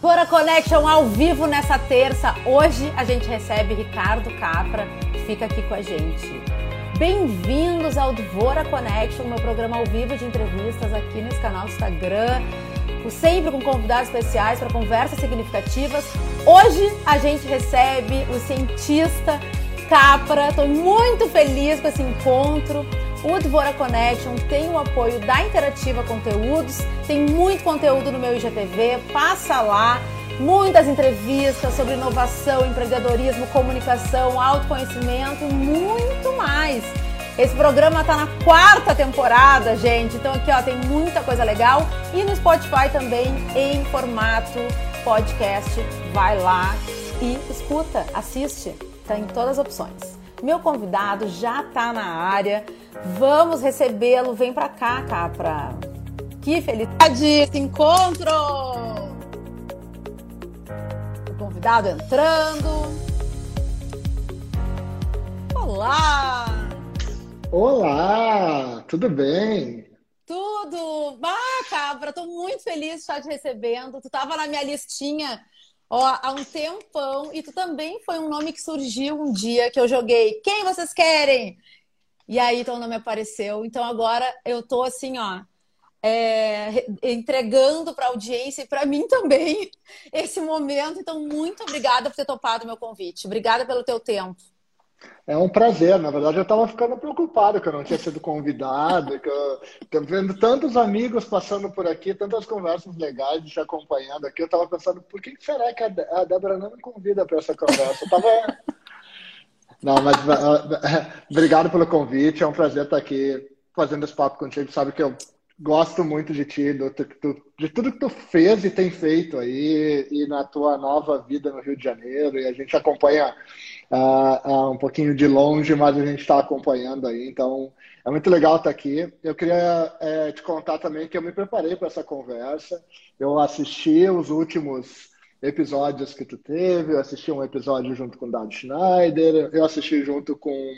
Bora Connection ao vivo nessa terça. Hoje a gente recebe Ricardo Capra, que fica aqui com a gente. Bem-vindos ao Dvora Connection, meu programa ao vivo de entrevistas aqui nesse canal do Instagram, sempre com convidados especiais para conversas significativas. Hoje a gente recebe o cientista Capra. Estou muito feliz com esse encontro. O Dvora Connection tem o apoio da Interativa Conteúdos, tem muito conteúdo no meu IGTV, passa lá, muitas entrevistas sobre inovação, empreendedorismo, comunicação, autoconhecimento e muito mais. Esse programa está na quarta temporada, gente, então aqui ó, tem muita coisa legal e no Spotify também em formato podcast. Vai lá e escuta, assiste, tem todas as opções. Meu convidado já está na área. Vamos recebê-lo. Vem para cá, Capra. Que felicidade esse encontro! O convidado entrando. Olá! Olá! Tudo bem? Tudo! Ah, Capra, tô muito feliz de estar te recebendo. Tu estava na minha listinha ó, há um tempão. E tu também foi um nome que surgiu um dia que eu joguei. Quem vocês querem? E aí teu nome apareceu. Então agora eu tô assim, ó, é, entregando para a audiência e para mim também esse momento. Então, muito obrigada por ter topado o meu convite. Obrigada pelo teu tempo. É um prazer. Na verdade, eu estava ficando preocupado que eu não tinha sido convidado, que eu vendo tantos amigos passando por aqui, tantas conversas legais te acompanhando aqui. Eu estava pensando, por que será que a Débora não me convida para essa conversa? Eu tava... Não, mas obrigado pelo convite. É um prazer estar aqui fazendo esse papo contigo. Sabe que eu gosto muito de ti, do, de tudo que tu fez e tem feito aí, e na tua nova vida no Rio de Janeiro. E a gente acompanha uh, um pouquinho de longe, mas a gente está acompanhando aí. Então, é muito legal estar aqui. Eu queria é, te contar também que eu me preparei para essa conversa. Eu assisti os últimos episódios que tu teve, eu assisti um episódio junto com o Dado Schneider, eu assisti junto com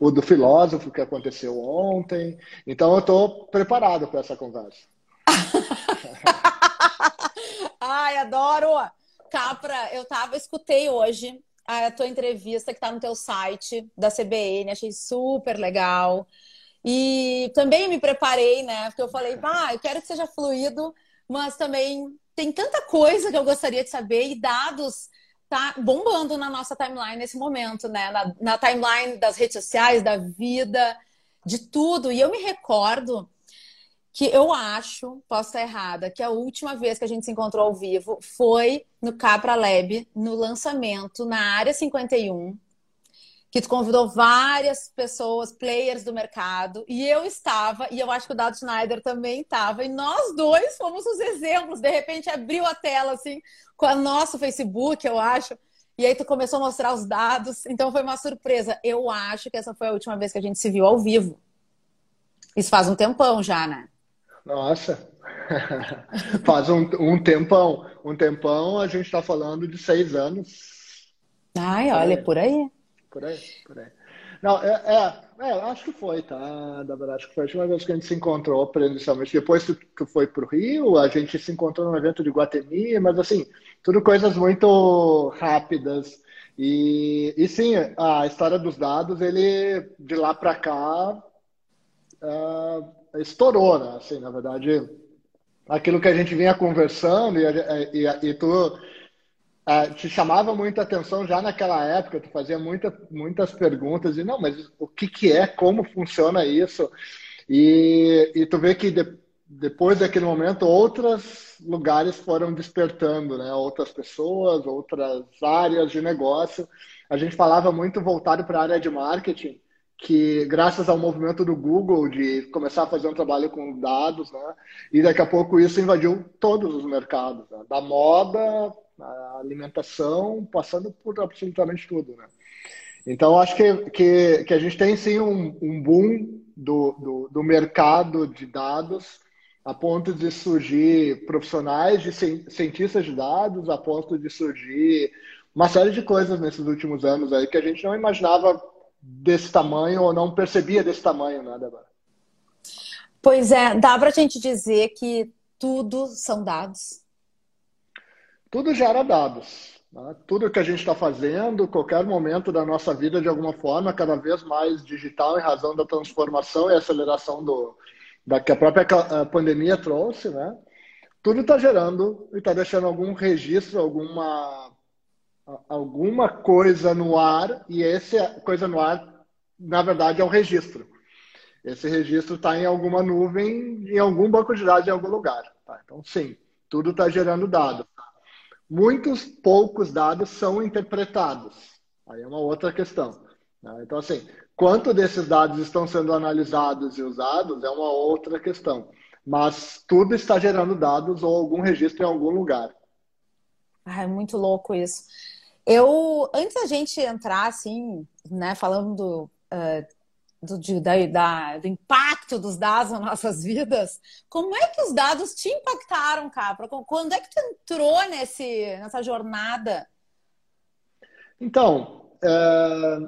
o do filósofo que aconteceu ontem. Então eu estou preparado para essa conversa. Ai, adoro! Capra, eu tava, escutei hoje a tua entrevista que está no teu site da CBN, achei super legal. E também me preparei, né? Porque eu falei, ah, eu quero que seja fluido, mas também tem tanta coisa que eu gostaria de saber e dados tá bombando na nossa timeline nesse momento, né? Na, na timeline das redes sociais, da vida, de tudo. E eu me recordo que eu acho, posso estar errada, que a última vez que a gente se encontrou ao vivo foi no Capra Lab, no lançamento na área 51, que tu convidou várias pessoas, players do mercado, e eu estava, e eu acho que o Dado Schneider também estava, e nós dois fomos os exemplos. De repente abriu a tela assim com o nosso Facebook, eu acho. E aí tu começou a mostrar os dados, então foi uma surpresa. Eu acho que essa foi a última vez que a gente se viu ao vivo. Isso faz um tempão já, né? Nossa, faz um, um tempão. Um tempão, a gente está falando de seis anos. Ai, olha, é. por aí. Por aí, por aí. Não, é, é, é, acho que foi, tá? Verdade, acho que foi a última vez que a gente se encontrou presencialmente. Depois que foi para o Rio, a gente se encontrou num evento de Guatemi, mas assim, tudo coisas muito rápidas. E, e sim, a história dos dados, ele de lá para cá. Uh, estourou, né? Assim, na verdade, aquilo que a gente vinha conversando e, e, e tu uh, te chamava muita atenção já naquela época, tu fazia muita, muitas perguntas e não, mas o que, que é, como funciona isso? E, e tu vê que de, depois daquele momento outros lugares foram despertando, né? Outras pessoas, outras áreas de negócio. A gente falava muito voltado para a área de marketing que graças ao movimento do Google de começar a fazer um trabalho com dados, né? E daqui a pouco isso invadiu todos os mercados, né? da moda, alimentação, passando por absolutamente tudo, né? Então acho que, que, que a gente tem sim um, um boom do, do, do mercado de dados a ponto de surgir profissionais de cientistas de dados, a ponto de surgir uma série de coisas nesses últimos anos aí que a gente não imaginava desse tamanho ou não percebia desse tamanho, né, Débora? Pois é, dá para a gente dizer que tudo são dados? tudo gera dados. Né? Tudo que a gente está fazendo, qualquer momento da nossa vida, de alguma forma, cada vez mais digital em razão da transformação e aceleração do, da que a própria pandemia trouxe, né? Tudo está gerando e está deixando algum registro, alguma alguma coisa no ar e essa coisa no ar, na verdade, é um registro. Esse registro está em alguma nuvem, em algum banco de dados, em algum lugar. Tá? Então, sim, tudo está gerando dados. Muitos poucos dados são interpretados. Aí é uma outra questão. Né? Então, assim, quanto desses dados estão sendo analisados e usados é uma outra questão. Mas tudo está gerando dados ou algum registro em algum lugar. Ah, é muito louco isso. Eu, antes da gente entrar, assim, né, falando uh, do, de, da, da, do impacto dos dados nas nossas vidas, como é que os dados te impactaram, Capra? Quando é que tu entrou nesse, nessa jornada? Então, é,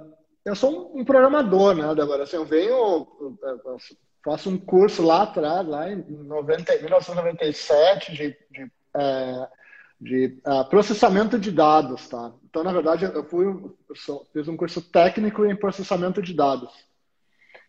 eu sou um programador, né, Débora? Assim, eu venho, eu faço um curso lá atrás, lá em 90, 1997, de, de, é, de uh, processamento de dados, tá? Então, na verdade, eu fui, eu fiz um curso técnico em processamento de dados.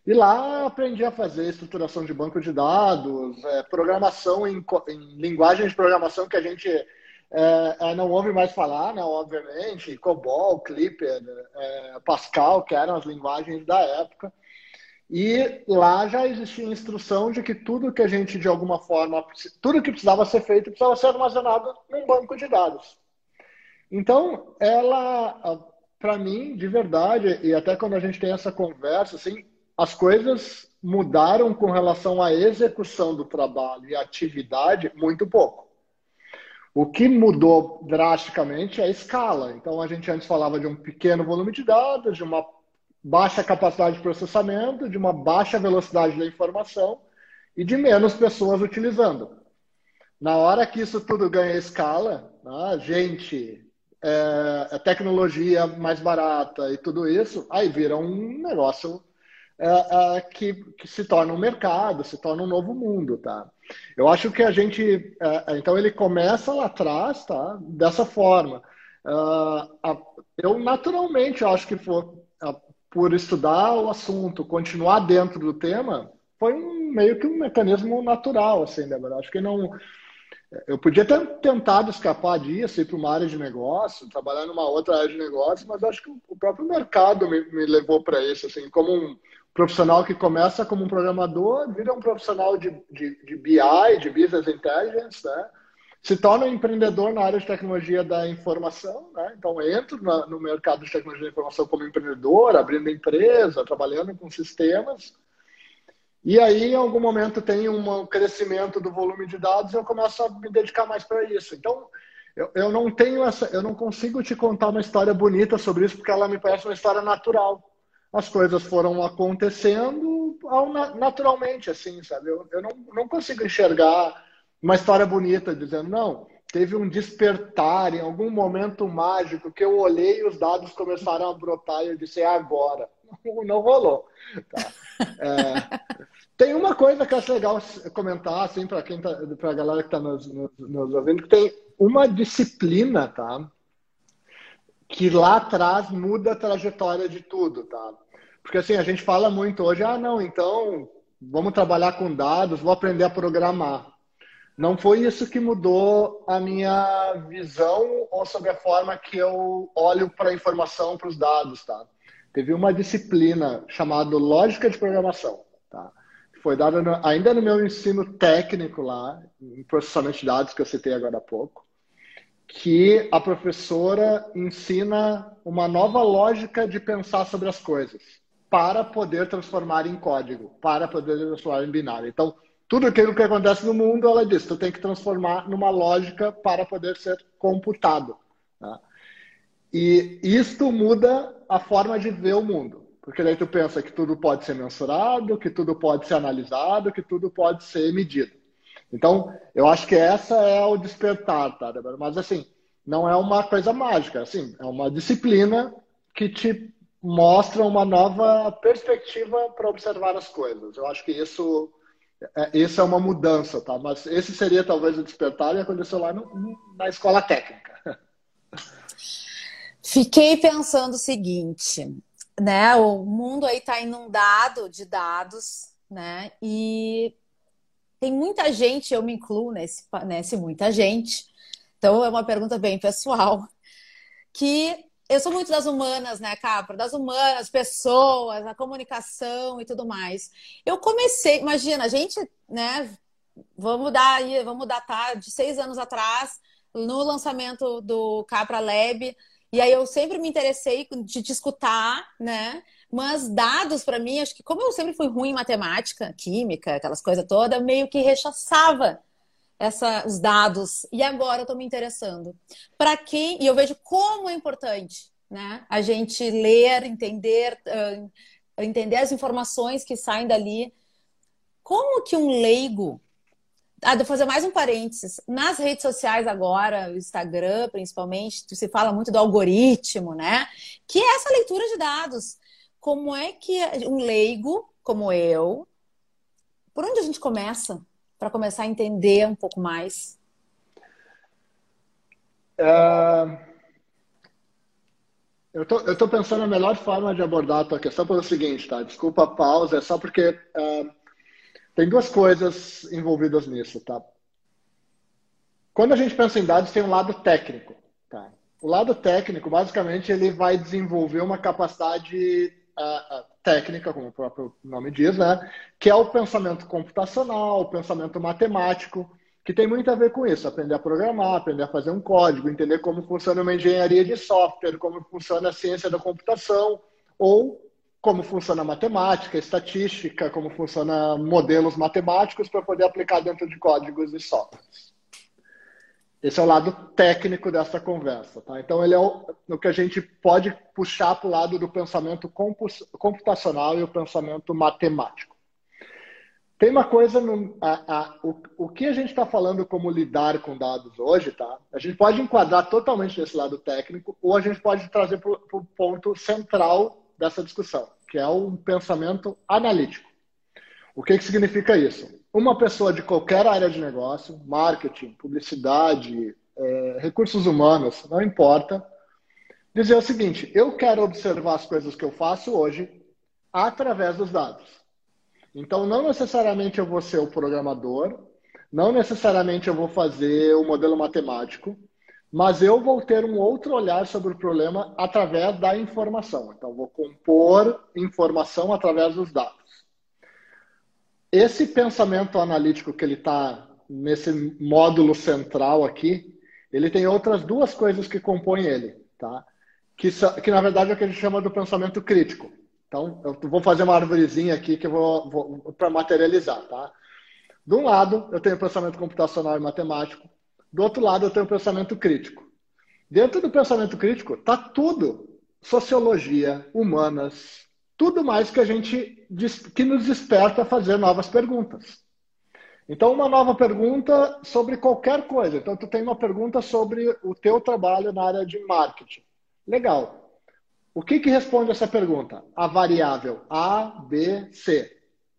E lá aprendi a fazer estruturação de banco de dados, é, programação em, em, linguagem de programação que a gente é, é, não ouve mais falar, né, obviamente, COBOL, Clipper, é, Pascal, que eram as linguagens da época. E lá já existia instrução de que tudo que a gente, de alguma forma, tudo que precisava ser feito precisava ser armazenado num banco de dados. Então, ela, para mim, de verdade, e até quando a gente tem essa conversa, assim, as coisas mudaram com relação à execução do trabalho e atividade muito pouco. O que mudou drasticamente é a escala. Então, a gente antes falava de um pequeno volume de dados, de uma baixa capacidade de processamento, de uma baixa velocidade da informação e de menos pessoas utilizando. Na hora que isso tudo ganha escala, né, gente, é, tecnologia mais barata e tudo isso, aí vira um negócio é, é, que, que, se torna um mercado, se torna um novo mundo, tá? Eu acho que a gente, é, é então ele começa lá atrás, tá? Dessa forma. eu naturalmente acho que for, por estudar o assunto, continuar dentro do tema, foi um, meio que um mecanismo natural, assim, Débora. Acho que não eu podia ter tentado escapar disso, ir para uma área de negócio, trabalhar numa outra área de negócio, mas acho que o próprio mercado me, me levou para isso, assim, como um, profissional que começa como um programador, vira um profissional de, de, de BI, de Business Intelligence, né? se torna um empreendedor na área de tecnologia da informação, né? então entro na, no mercado de tecnologia da informação como empreendedor, abrindo empresa, trabalhando com sistemas, e aí em algum momento tem um crescimento do volume de dados e eu começo a me dedicar mais para isso. Então eu, eu não tenho essa, eu não consigo te contar uma história bonita sobre isso porque ela me parece uma história natural as coisas foram acontecendo naturalmente, assim, sabe? Eu, eu não, não consigo enxergar uma história bonita dizendo, não, teve um despertar em algum momento mágico que eu olhei e os dados começaram a brotar e eu disse, é agora. Não, rolou. Tá? É, tem uma coisa que acho legal comentar, assim, para quem tá, para a galera que está nos, nos, nos ouvindo, que tem uma disciplina, tá? Que lá atrás muda a trajetória de tudo, tá? Porque assim, a gente fala muito hoje, ah, não, então vamos trabalhar com dados, vou aprender a programar. Não foi isso que mudou a minha visão ou sobre a forma que eu olho para a informação, para os dados, tá? Teve uma disciplina chamada Lógica de Programação, tá? Foi dada no, ainda no meu ensino técnico lá, em processamento de dados, que eu citei agora há pouco, que a professora ensina uma nova lógica de pensar sobre as coisas para poder transformar em código, para poder transformar em binário. Então, tudo aquilo que acontece no mundo, ela diz, tu tem que transformar numa lógica para poder ser computado. Tá? E isto muda a forma de ver o mundo. Porque daí tu pensa que tudo pode ser mensurado, que tudo pode ser analisado, que tudo pode ser medido. Então, eu acho que essa é o despertar, tá? Mas assim, não é uma coisa mágica, assim, é uma disciplina que te mostra uma nova perspectiva para observar as coisas. Eu acho que isso é, isso é uma mudança, tá? Mas esse seria talvez o despertar e aconteceu lá no, na escola técnica. Fiquei pensando o seguinte, né? O mundo aí está inundado de dados, né? E tem muita gente, eu me incluo nesse, nesse muita gente. Então é uma pergunta bem pessoal, que eu sou muito das humanas, né, Capra? Das humanas, pessoas, a comunicação e tudo mais. Eu comecei, imagina, a gente, né? Vamos dar aí, vamos datar de seis anos atrás, no lançamento do Capra Lab. E aí eu sempre me interessei de te escutar, né? Mas dados para mim, acho que como eu sempre fui ruim em matemática, química, aquelas coisas todas, meio que rechaçava essa, os dados. E agora eu estou me interessando. Para quem, e eu vejo como é importante né? a gente ler, entender, uh, entender as informações que saem dali. Como que um leigo. Ah, vou fazer mais um parênteses. Nas redes sociais agora, o Instagram principalmente, se fala muito do algoritmo, né? Que é essa leitura de dados. Como é que um leigo, como eu, por onde a gente começa? para começar a entender um pouco mais? É... Eu estou pensando a melhor forma de abordar a tua questão pelo seguinte, tá? Desculpa a pausa, é só porque é, tem duas coisas envolvidas nisso, tá? Quando a gente pensa em dados, tem um lado técnico, tá? O lado técnico, basicamente, ele vai desenvolver uma capacidade uh, uh, técnica, como o próprio nome diz, né? que é o pensamento computacional, o pensamento matemático, que tem muito a ver com isso, aprender a programar, aprender a fazer um código, entender como funciona uma engenharia de software, como funciona a ciência da computação, ou como funciona a matemática, estatística, como funciona modelos matemáticos para poder aplicar dentro de códigos e softwares. Esse é o lado técnico dessa conversa. Tá? Então, ele é o, o que a gente pode puxar para o lado do pensamento computacional e o pensamento matemático. Tem uma coisa, no, a, a, o, o que a gente está falando como lidar com dados hoje, tá? A gente pode enquadrar totalmente nesse lado técnico, ou a gente pode trazer para o ponto central dessa discussão, que é um pensamento analítico. O que, que significa isso? uma pessoa de qualquer área de negócio, marketing, publicidade, é, recursos humanos, não importa, dizer o seguinte: eu quero observar as coisas que eu faço hoje através dos dados. Então, não necessariamente eu vou ser o programador, não necessariamente eu vou fazer o modelo matemático, mas eu vou ter um outro olhar sobre o problema através da informação. Então, vou compor informação através dos dados. Esse pensamento analítico que ele está nesse módulo central aqui, ele tem outras duas coisas que compõem ele, tá? Que, que na verdade é o que a gente chama do pensamento crítico. Então, eu vou fazer uma árvorezinha aqui que eu vou, vou para materializar, tá? De um lado, eu tenho pensamento computacional e matemático. Do outro lado, eu tenho o pensamento crítico. Dentro do pensamento crítico, está tudo. Sociologia, humanas, tudo mais que a gente que nos desperta a fazer novas perguntas. Então, uma nova pergunta sobre qualquer coisa. Então, tu tem uma pergunta sobre o teu trabalho na área de marketing. Legal. O que, que responde essa pergunta? A variável A, B, C.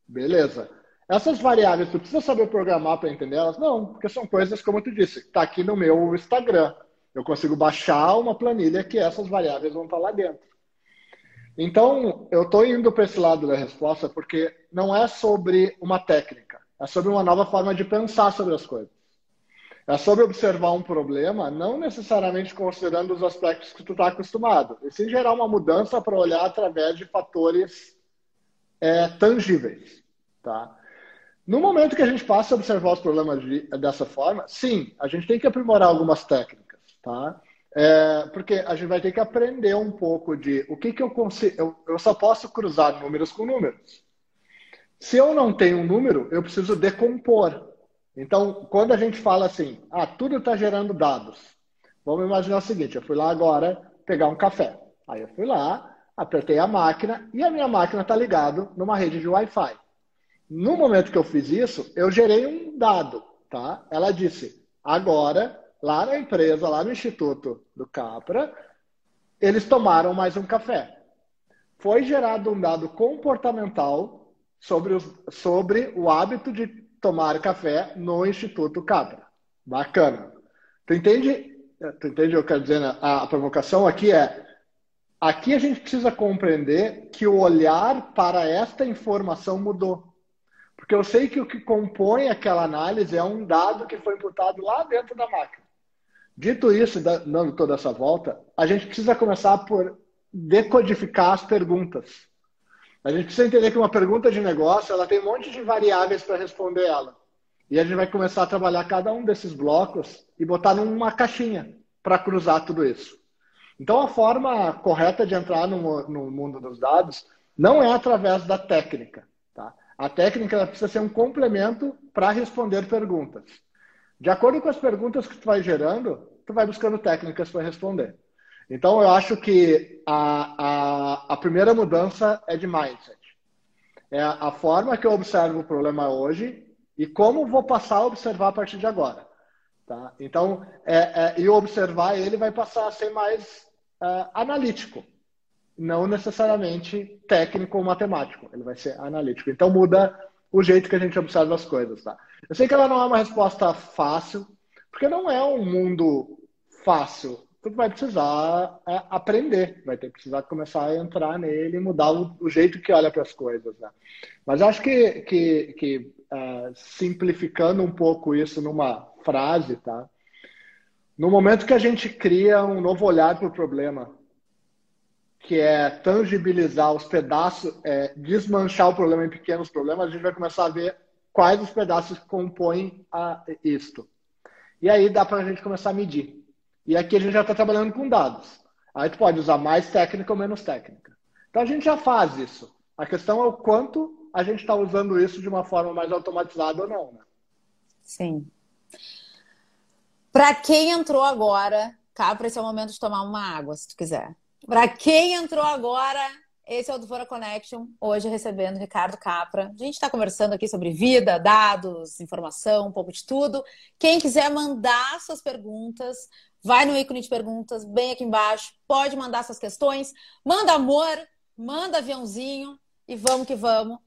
Beleza. Essas variáveis, tu precisa saber programar para entender elas? Não, porque são coisas, como tu disse, está aqui no meu Instagram. Eu consigo baixar uma planilha que essas variáveis vão estar lá dentro. Então, eu estou indo para esse lado da resposta porque não é sobre uma técnica, é sobre uma nova forma de pensar sobre as coisas. É sobre observar um problema, não necessariamente considerando os aspectos que tu está acostumado, e sim gerar uma mudança para olhar através de fatores é, tangíveis. Tá? No momento que a gente passa a observar os problemas de, dessa forma, sim, a gente tem que aprimorar algumas técnicas. Tá? É, porque a gente vai ter que aprender um pouco de o que, que eu consigo. Eu, eu só posso cruzar números com números. Se eu não tenho um número, eu preciso decompor. Então, quando a gente fala assim, ah, tudo está gerando dados. Vamos imaginar o seguinte: eu fui lá agora pegar um café. Aí eu fui lá, apertei a máquina e a minha máquina está ligada numa rede de Wi-Fi. No momento que eu fiz isso, eu gerei um dado, tá? Ela disse: agora lá na empresa, lá no Instituto do Capra, eles tomaram mais um café. Foi gerado um dado comportamental sobre, os, sobre o hábito de tomar café no Instituto Capra. Bacana. Tu entende? Tu entende o que eu quero dizer? Né? A, a provocação aqui é aqui a gente precisa compreender que o olhar para esta informação mudou. Porque eu sei que o que compõe aquela análise é um dado que foi imputado lá dentro da máquina. Dito isso, dando toda essa volta, a gente precisa começar por decodificar as perguntas. A gente precisa entender que uma pergunta de negócio ela tem um monte de variáveis para responder ela. E a gente vai começar a trabalhar cada um desses blocos e botar numa caixinha para cruzar tudo isso. Então, a forma correta de entrar no, no mundo dos dados não é através da técnica. A técnica precisa ser um complemento para responder perguntas. De acordo com as perguntas que tu vai gerando, tu vai buscando técnicas para responder. Então, eu acho que a, a, a primeira mudança é de mindset. É a forma que eu observo o problema hoje e como vou passar a observar a partir de agora. Tá? Então, é, é, e observar ele vai passar a ser mais é, analítico, não necessariamente técnico ou matemático. Ele vai ser analítico. Então, muda o jeito que a gente observa as coisas. Tá? Eu sei que ela não é uma resposta fácil, porque não é um mundo fácil. Tu vai precisar é, aprender, vai ter que precisar começar a entrar nele e mudar o, o jeito que olha para as coisas. Né? Mas acho que, que, que uh, simplificando um pouco isso numa frase, tá? No momento que a gente cria um novo olhar para o problema, que é tangibilizar os pedaços, é, desmanchar o problema em pequenos problemas, a gente vai começar a ver quais os pedaços que compõem a, isto. E aí dá para a gente começar a medir. E aqui a gente já está trabalhando com dados. Aí tu pode usar mais técnica ou menos técnica. Então a gente já faz isso. A questão é o quanto a gente está usando isso de uma forma mais automatizada ou não. Né? Sim. Para quem entrou agora, Capra, esse é o momento de tomar uma água, se tu quiser. Para quem entrou agora, esse é o Duvora Connection, hoje recebendo Ricardo Capra. A gente está conversando aqui sobre vida, dados, informação, um pouco de tudo. Quem quiser mandar suas perguntas, vai no ícone de perguntas, bem aqui embaixo. Pode mandar suas questões. Manda amor, manda aviãozinho e vamos que vamos.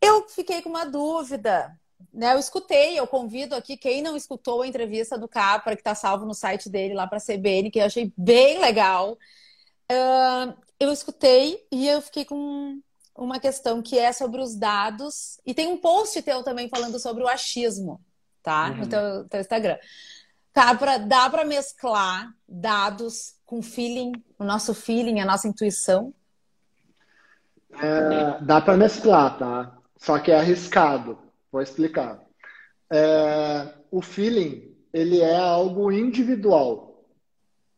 Eu fiquei com uma dúvida. Né, eu escutei, eu convido aqui quem não escutou a entrevista do Capra, que está salvo no site dele lá para a CBN, que eu achei bem legal. Uh, eu escutei e eu fiquei com uma questão que é sobre os dados. E tem um post teu também falando sobre o achismo, tá? Uhum. No teu, teu Instagram. Capra, dá para mesclar dados com feeling, o nosso feeling, a nossa intuição? É, dá para mesclar, tá? Só que é arriscado. Vou explicar. É, o feeling, ele é algo individual.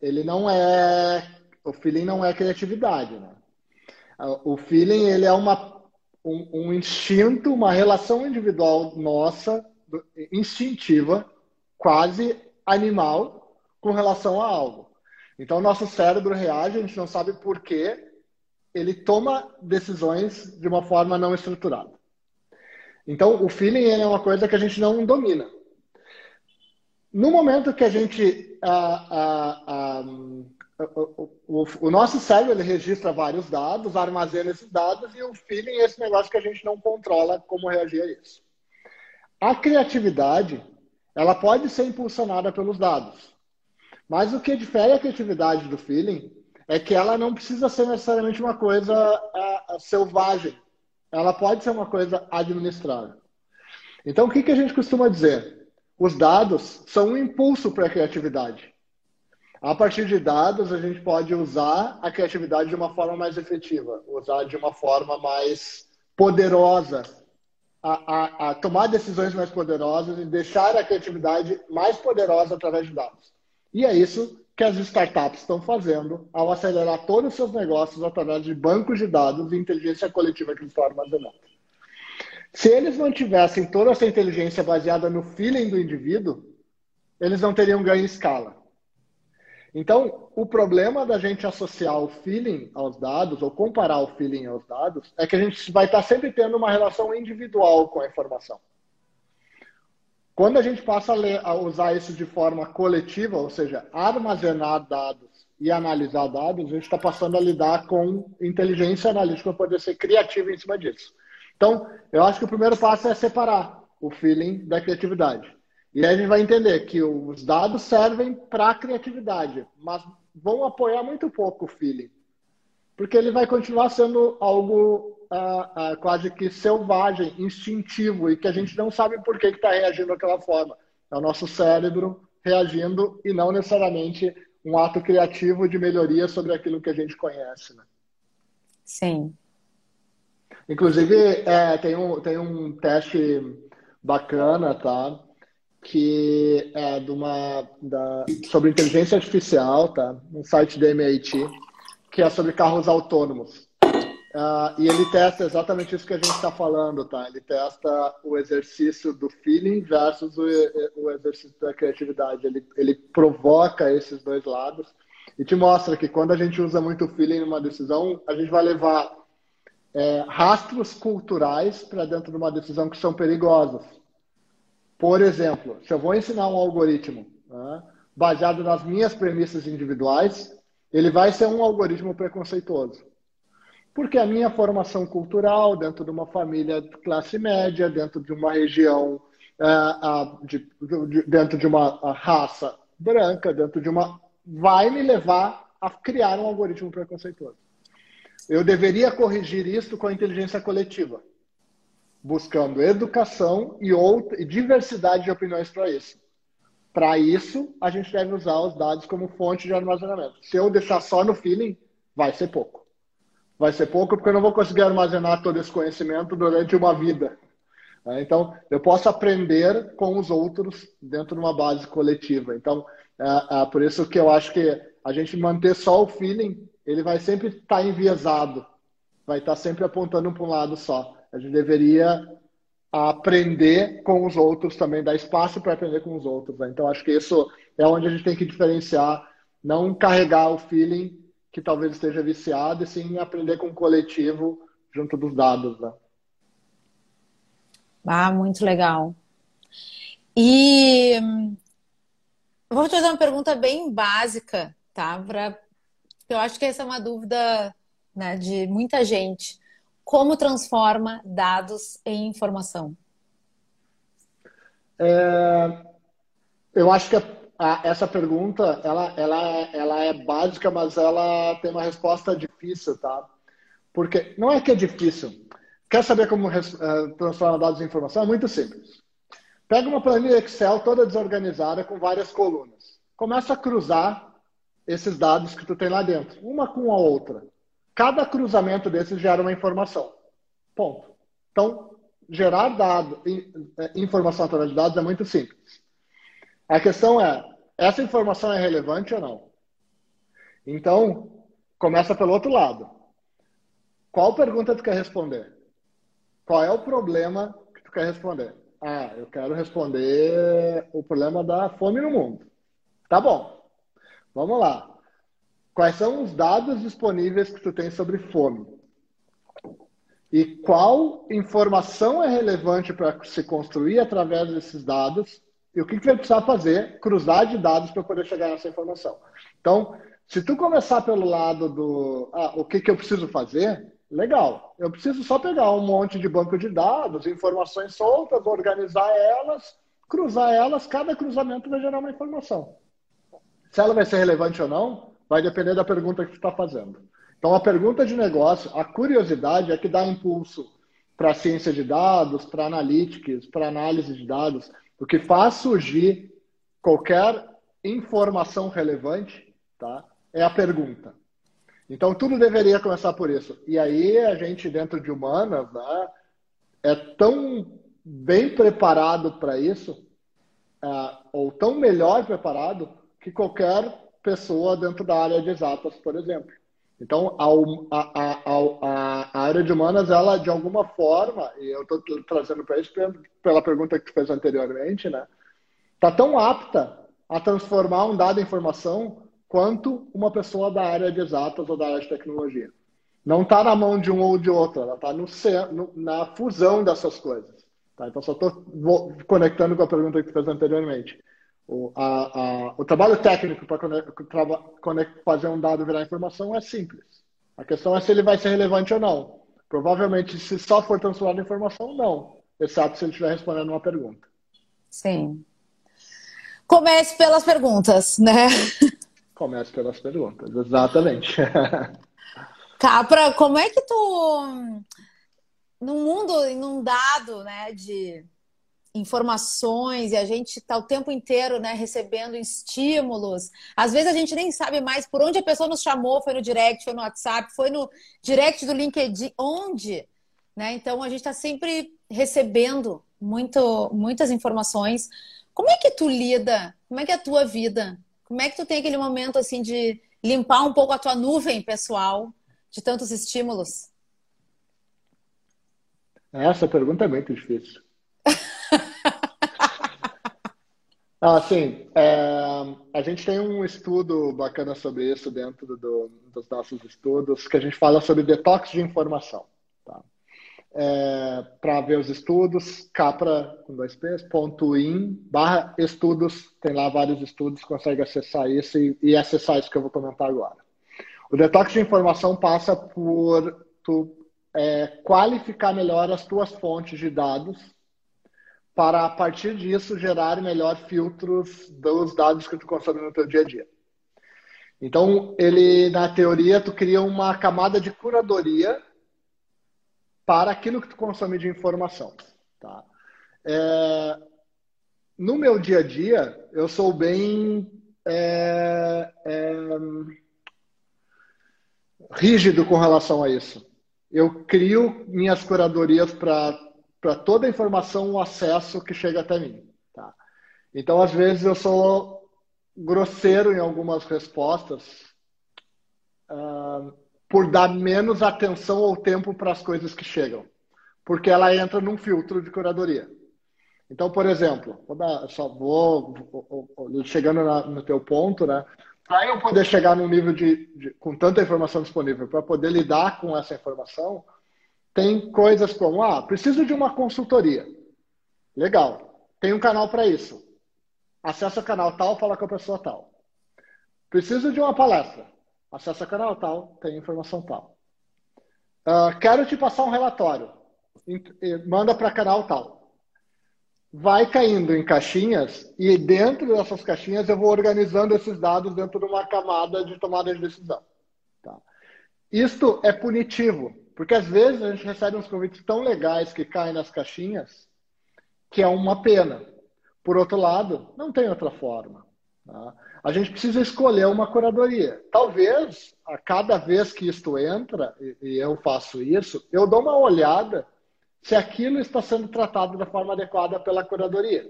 Ele não é... O feeling não é criatividade, né? O feeling, ele é uma, um, um instinto, uma relação individual nossa, instintiva, quase animal, com relação a algo. Então, nosso cérebro reage, a gente não sabe por quê, ele toma decisões de uma forma não estruturada. Então, o feeling é uma coisa que a gente não domina. No momento que a gente. O, o, o, nosso cérebro ele registra vários dados, armazena esses dados, e o feeling é esse negócio que a gente não controla como reagir a isso. A criatividade, ela pode ser impulsionada pelos dados. Mas o que difere a criatividade do feeling é que ela não precisa ser necessariamente uma coisa selvagem ela pode ser uma coisa administrável. Então, o que, que a gente costuma dizer? Os dados são um impulso para a criatividade. A partir de dados, a gente pode usar a criatividade de uma forma mais efetiva, usar de uma forma mais poderosa, a, a, a tomar decisões mais poderosas e deixar a criatividade mais poderosa através de dados. E é isso que as startups estão fazendo ao acelerar todos os seus negócios através de bancos de dados e inteligência coletiva que eles estão armazenando. Se eles não tivessem toda essa inteligência baseada no feeling do indivíduo, eles não teriam ganho em escala. Então, o problema da gente associar o feeling aos dados, ou comparar o feeling aos dados, é que a gente vai estar sempre tendo uma relação individual com a informação. Quando a gente passa a, ler, a, usar isso de forma coletiva, ou seja, armazenar dados e analisar dados, a gente está passando a lidar com inteligência analítica para poder ser criativo em cima disso. Então, eu acho que o primeiro passo é separar o feeling da criatividade. E aí a gente vai entender que os dados servem para a criatividade, mas vão apoiar muito pouco o feeling. Porque ele vai continuar sendo algo uh, uh, quase que selvagem, instintivo, e que a gente não sabe por que está reagindo daquela forma. É o nosso cérebro reagindo e não necessariamente um ato criativo de melhoria sobre aquilo que a gente conhece. Né? Sim. Inclusive, é, tem, um, tem um teste bacana, tá? Que é de uma, da, sobre inteligência artificial, tá? Um site da MIT, que é sobre carros autônomos. Uh, e ele testa exatamente isso que a gente está falando, tá? Ele testa o exercício do feeling versus o, o exercício da criatividade. Ele, ele provoca esses dois lados e te mostra que quando a gente usa muito feeling numa decisão, a gente vai levar é, rastros culturais para dentro de uma decisão que são perigosos. Por exemplo, se eu vou ensinar um algoritmo né, baseado nas minhas premissas individuais, ele vai ser um algoritmo preconceituoso. Porque a minha formação cultural, dentro de uma família de classe média, dentro de uma região, uh, de, de, dentro de uma raça branca, dentro de uma. vai me levar a criar um algoritmo preconceituoso. Eu deveria corrigir isso com a inteligência coletiva, buscando educação e, outra, diversidade de opiniões para isso. Para isso, a gente deve usar os dados como fonte de armazenamento. Se eu deixar só no feeling, vai ser pouco. Vai ser pouco porque eu não vou conseguir armazenar todo esse conhecimento durante uma vida. Né? Então, eu posso aprender com os outros dentro de uma base coletiva. Então, é, é por isso que eu acho que a gente manter só o feeling ele vai sempre estar tá enviesado, vai estar tá sempre apontando para um lado só. A gente deveria aprender com os outros também, dar espaço para aprender com os outros. Né? Então, acho que isso é onde a gente tem que diferenciar, não carregar o feeling que talvez esteja viciado, e sim aprender com o coletivo junto dos dados. Né? Ah, muito legal. E hum, vou te fazer uma pergunta bem básica, tá? Para eu acho que essa é uma dúvida né, de muita gente. Como transforma dados em informação? É, eu acho que a, a, essa pergunta ela, ela, ela é básica, mas ela tem uma resposta difícil, tá? Porque não é que é difícil. Quer saber como uh, transforma dados em informação? É muito simples. Pega uma planilha Excel toda desorganizada com várias colunas. Começa a cruzar esses dados que tu tem lá dentro, uma com a outra. Cada cruzamento desses gera uma informação. Ponto. Então, gerar dado, é, informação através de dados é muito simples. A questão é, essa informação é relevante ou não? Então, começa pelo outro lado. Qual pergunta tu quer responder? Qual é o problema que tu quer responder? Ah, eu quero responder o problema da fome no mundo. Tá bom. Vamos lá. Quais são os dados disponíveis que tu tem sobre fome? E qual informação é relevante para se construir através desses dados? E o que, que vai precisar fazer? Cruzar de dados para poder chegar nessa informação. Então, se tu começar pelo lado do ah, o que, que eu preciso fazer, legal. Eu preciso só pegar um monte de banco de dados, informações soltas, organizar elas, cruzar elas, cada cruzamento vai gerar uma informação. Se ela vai ser relevante ou não, vai depender da pergunta que você está fazendo. Então, a pergunta de negócio, a curiosidade é que dá impulso para a ciência de dados, para analytics, para análise de dados. O que faz surgir qualquer informação relevante tá, é a pergunta. Então, tudo deveria começar por isso. E aí, a gente, dentro de humanas, né, é tão bem preparado para isso, uh, ou tão melhor preparado, que qualquer pessoa dentro da área de exatas, por exemplo. Então, a, a, a, a área de humanas, ela, de alguma forma, e eu estou trazendo para isso pela pergunta que tu fez anteriormente, né? Está tão apta a transformar um dado em informação quanto uma pessoa da área de exatas ou da área de tecnologia. Não está na mão de um ou de outro, ela está na fusão dessas coisas. Tá? Então, só estou conectando com a pergunta que tu fez anteriormente. O, a, a, o trabalho técnico para fazer um dado virar informação é simples. A questão é se ele vai ser relevante ou não. Provavelmente, se só for transformado em informação, não. Exceto se ele estiver respondendo uma pergunta. Sim. Comece pelas perguntas, né? Comece pelas perguntas, exatamente. Capra, como é que tu, num mundo inundado, né, de informações e a gente está o tempo inteiro, né, recebendo estímulos. Às vezes a gente nem sabe mais por onde a pessoa nos chamou, foi no direct, foi no WhatsApp, foi no direct do LinkedIn, onde, né? Então a gente está sempre recebendo muito, muitas informações. Como é que tu lida? Como é que é a tua vida? Como é que tu tem aquele momento assim de limpar um pouco a tua nuvem pessoal de tantos estímulos? Essa pergunta é muito difícil. Assim, é, a gente tem um estudo bacana sobre isso dentro do, dos nossos estudos, que a gente fala sobre detox de informação. Tá? É, Para ver os estudos, capra com dois P's, ponto in, barra estudos, tem lá vários estudos, consegue acessar isso e, e acessar isso que eu vou comentar agora. O detox de informação passa por tu é, qualificar melhor as tuas fontes de dados para, a partir disso, gerar melhor filtros dos dados que tu consome no teu dia a dia. Então, ele, na teoria, tu cria uma camada de curadoria para aquilo que tu consome de informação. Tá? É, no meu dia a dia, eu sou bem é, é, rígido com relação a isso. Eu crio minhas curadorias para para toda a informação o acesso que chega até mim. Tá? Então, às vezes, eu sou grosseiro em algumas respostas uh, por dar menos atenção ou tempo para as coisas que chegam, porque ela entra num filtro de curadoria. Então, por exemplo, vou dar, só vou, vou, vou chegando na, no teu ponto, né? Para eu poder chegar num nível de, de com tanta informação disponível, para poder lidar com essa informação, tem coisas como, ah, preciso de uma consultoria. Legal. Tem um canal para isso. Acessa o canal tal, fala com a pessoa tal. Preciso de uma palestra. Acessa o canal tal, tem informação tal. Uh, quero te passar um relatório. Manda para canal tal. Vai caindo em caixinhas e dentro dessas caixinhas eu vou organizando esses dados dentro de uma camada de tomada de decisão. Tá? Isto é punitivo porque às vezes a gente recebe uns convites tão legais que caem nas caixinhas que é uma pena. Por outro lado, não tem outra forma. Tá? A gente precisa escolher uma curadoria. Talvez, a cada vez que isto entra, e eu faço isso, eu dou uma olhada se aquilo está sendo tratado da forma adequada pela curadoria.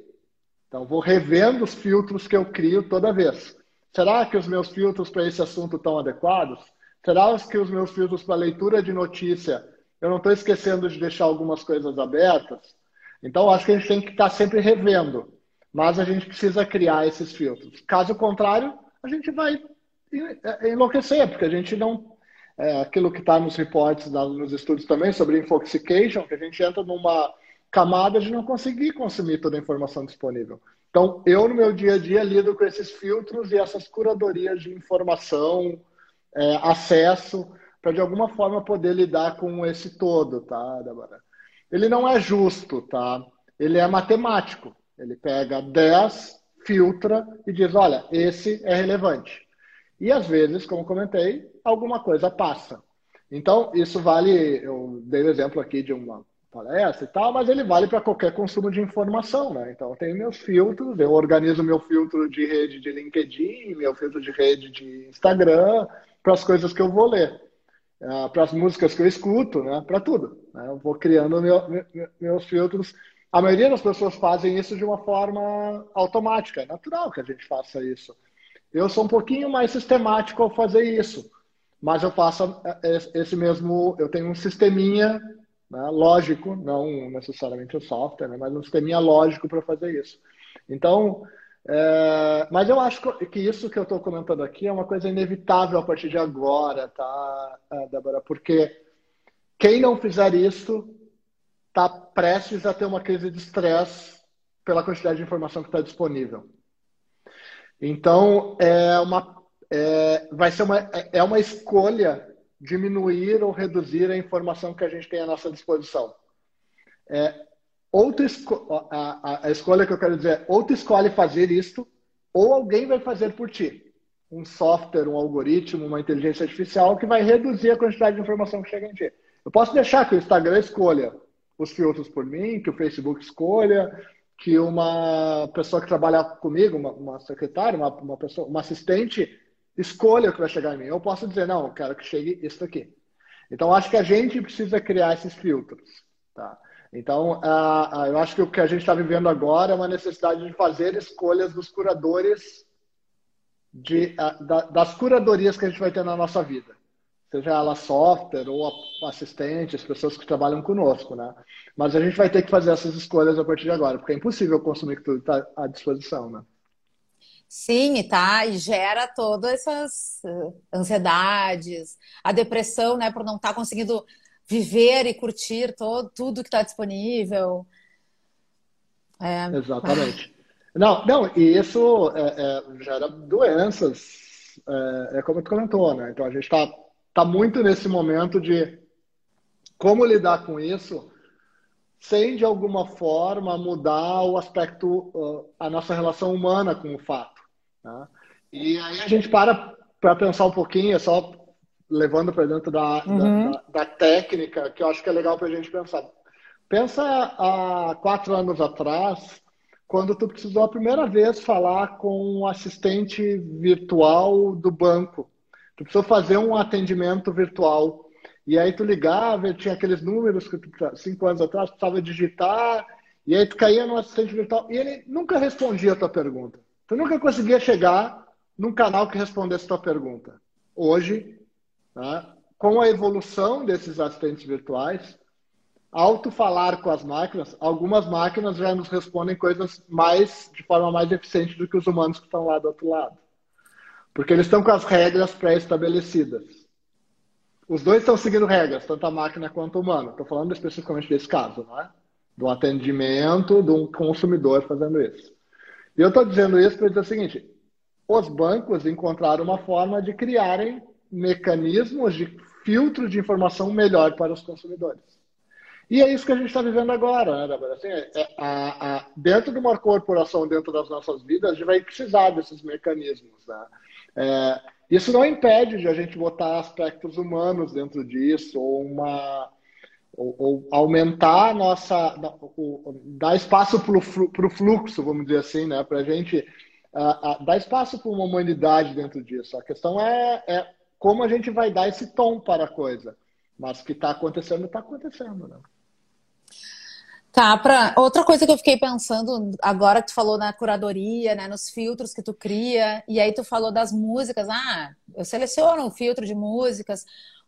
Então, vou revendo os filtros que eu crio toda vez. Será que os meus filtros para esse assunto estão adequados? Será que os meus filtros para leitura de notícia, eu não estou esquecendo de deixar algumas coisas abertas? Então, acho que a gente tem que estar sempre revendo, mas a gente precisa criar esses filtros. Caso contrário, a gente vai enlouquecer, porque a gente não. É, aquilo que está nos reportes, nos estudos também sobre infoxication, que a gente entra numa camada de não conseguir consumir toda a informação disponível. Então, eu no meu dia a dia lido com esses filtros e essas curadorias de informação, é, acesso para de alguma forma poder lidar com esse todo, tá, Débora? Ele não é justo, tá? Ele é matemático. Ele pega 10, filtra e diz, olha, esse é relevante. E às vezes, como comentei, alguma coisa passa. Então, isso vale, eu dei o exemplo aqui de uma palestra e tal, mas ele vale para qualquer consumo de informação, né? Então, eu tenho meus filtros, eu organizo meu filtro de rede de LinkedIn, meu filtro de rede de Instagram, para as coisas que eu vou ler, uh, para as músicas que eu escuto, né, para tudo. Né? Eu vou criando meu, meu, meus filtros. A maioria das pessoas fazem isso de uma forma automática, é natural que a gente faça isso. Eu sou um pouquinho mais sistemático ao fazer isso, mas eu faço é, é, esse mesmo. Eu tenho um sisteminha né, lógico, não necessariamente o software, né, mas um sisteminha lógico para fazer isso. Então, é, mas eu acho que isso que eu estou comentando aqui é uma coisa inevitável a partir de agora, tá, é, Débora? Porque quem não fizer isso está prestes a ter uma crise de estresse pela quantidade de informação que está disponível. Então, é uma, é, vai ser uma, é uma escolha diminuir ou reduzir a informação que a gente tem à nossa disposição. É, ou esco a, a, escolha que eu quero dizer é, ou tu escolhe fazer isto, ou alguém vai fazer por ti. Um software, um algoritmo, uma inteligência artificial que vai reduzir a quantidade de informação que chega em ti. Eu posso deixar que o Instagram escolha os filtros por mim, que o Facebook escolha, que uma pessoa que trabalha comigo, uma, uma secretária, uma, uma, pessoa, uma assistente, escolha o que vai chegar em mim. Eu posso dizer, não, eu quero que chegue isso aqui. Então, acho que a gente precisa criar esses filtros. Tá? Então, uh, eu acho que o que a gente está vivendo agora é uma necessidade de fazer escolhas dos curadores, de, uh, da, das curadorias que a gente vai ter na nossa vida seja ela software ou assistente, as pessoas que trabalham conosco, né? Mas a gente vai ter que fazer essas escolhas a partir de agora, porque é impossível consumir tudo está à disposição, né? Sim, tá, e gera todas essas ansiedades, a depressão, né, por não estar tá conseguindo viver e curtir todo, tudo que está disponível. É... Exatamente. Não, não, e isso é, é, gera doenças, é, é como tu comentou, né? Então a gente está está muito nesse momento de como lidar com isso sem, de alguma forma, mudar o aspecto, a nossa relação humana com o fato. Né? E aí a gente para para pensar um pouquinho, é só levando para dentro da, uhum. da, da, técnica, que eu acho que é legal para a gente pensar. Pensa há quatro anos atrás, quando tu precisou a primeira vez falar com um assistente virtual do banco. Tu precisou fazer um atendimento virtual. E aí tu ligava, tinha aqueles números que tu, cinco anos atrás, tu precisava digitar, e aí tu caía no assistente virtual, e ele nunca respondia a tua pergunta. Tu nunca conseguia chegar num canal que respondesse a tua pergunta. Hoje, tá? com a evolução desses assistentes virtuais, ao falar com as máquinas, algumas máquinas já nos respondem coisas mais de forma mais eficiente do que os humanos que estão lá do outro lado. Porque eles estão com as regras pré-estabelecidas. Os dois estão seguindo regras, tanto a máquina quanto o humano. Estou falando especificamente desse caso, né? Do atendimento de um consumidor fazendo isso. E eu estou dizendo isso para dizer o seguinte: os bancos encontraram uma forma de criarem mecanismos de filtro de informação melhor para os consumidores. E é isso que a gente está vivendo agora, né, Assim, é, é, a, a, dentro de uma corporação, dentro das nossas vidas, a gente vai precisar desses mecanismos. Né? É, isso não impede de a gente botar aspectos humanos dentro disso, ou uma ou, ou aumentar a nossa. Dar espaço para o fluxo, vamos dizer assim, né? Para a gente uh, uh, dar espaço para uma humanidade dentro disso. A questão é, é como a gente vai dar esse tom para a coisa. Mas o que está acontecendo, está acontecendo, né? Tá, pra... outra coisa que eu fiquei pensando agora que tu falou na curadoria, né, nos filtros que tu cria, e aí tu falou das músicas, ah, eu seleciono um filtro de músicas.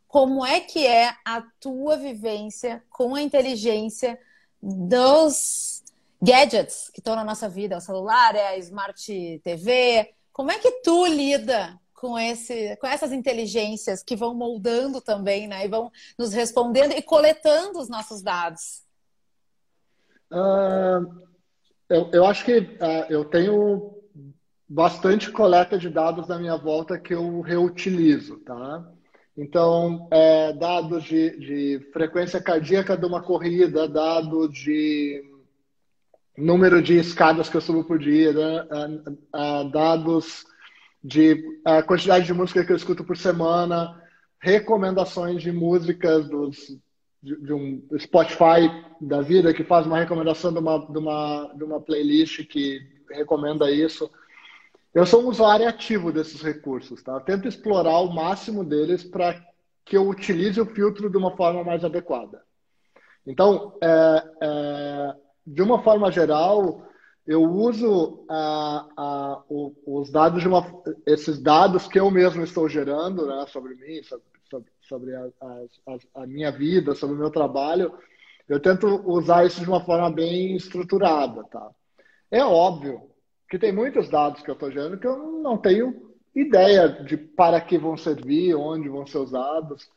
Como é que é a tua vivência com a inteligência dos gadgets que estão na nossa vida, o celular, é a Smart TV? Como é que tu lida com, esse, com essas inteligências que vão moldando também, né, e vão nos respondendo e coletando os nossos dados? Uh, eu, eu, acho que uh, eu tenho bastante coleta de dados na minha volta que eu reutilizo, tá? Então, é, dados de, de, frequência cardíaca de uma corrida, dados de número de escadas que eu subo por dia, né? uh, dados de quantidade de música que eu escuto por semana, recomendações de músicas dos de, de, um Spotify da vida que faz uma recomendação de uma, de, uma, de uma playlist que recomenda isso. Eu sou um usuário ativo desses recursos, tá? Eu tento explorar o máximo deles para que eu utilize o filtro de uma forma mais adequada. Então, é, é, de uma forma geral, eu uso a, a, os dados de uma, esses dados que eu mesmo estou gerando né, sobre mim, sobre, sobre a, a, a, minha vida, sobre o meu trabalho, eu tento usar isso de uma forma bem estruturada, tá? É óbvio que tem muitos dados que eu estou gerando que eu não tenho ideia de para que vão servir, onde vão ser usados,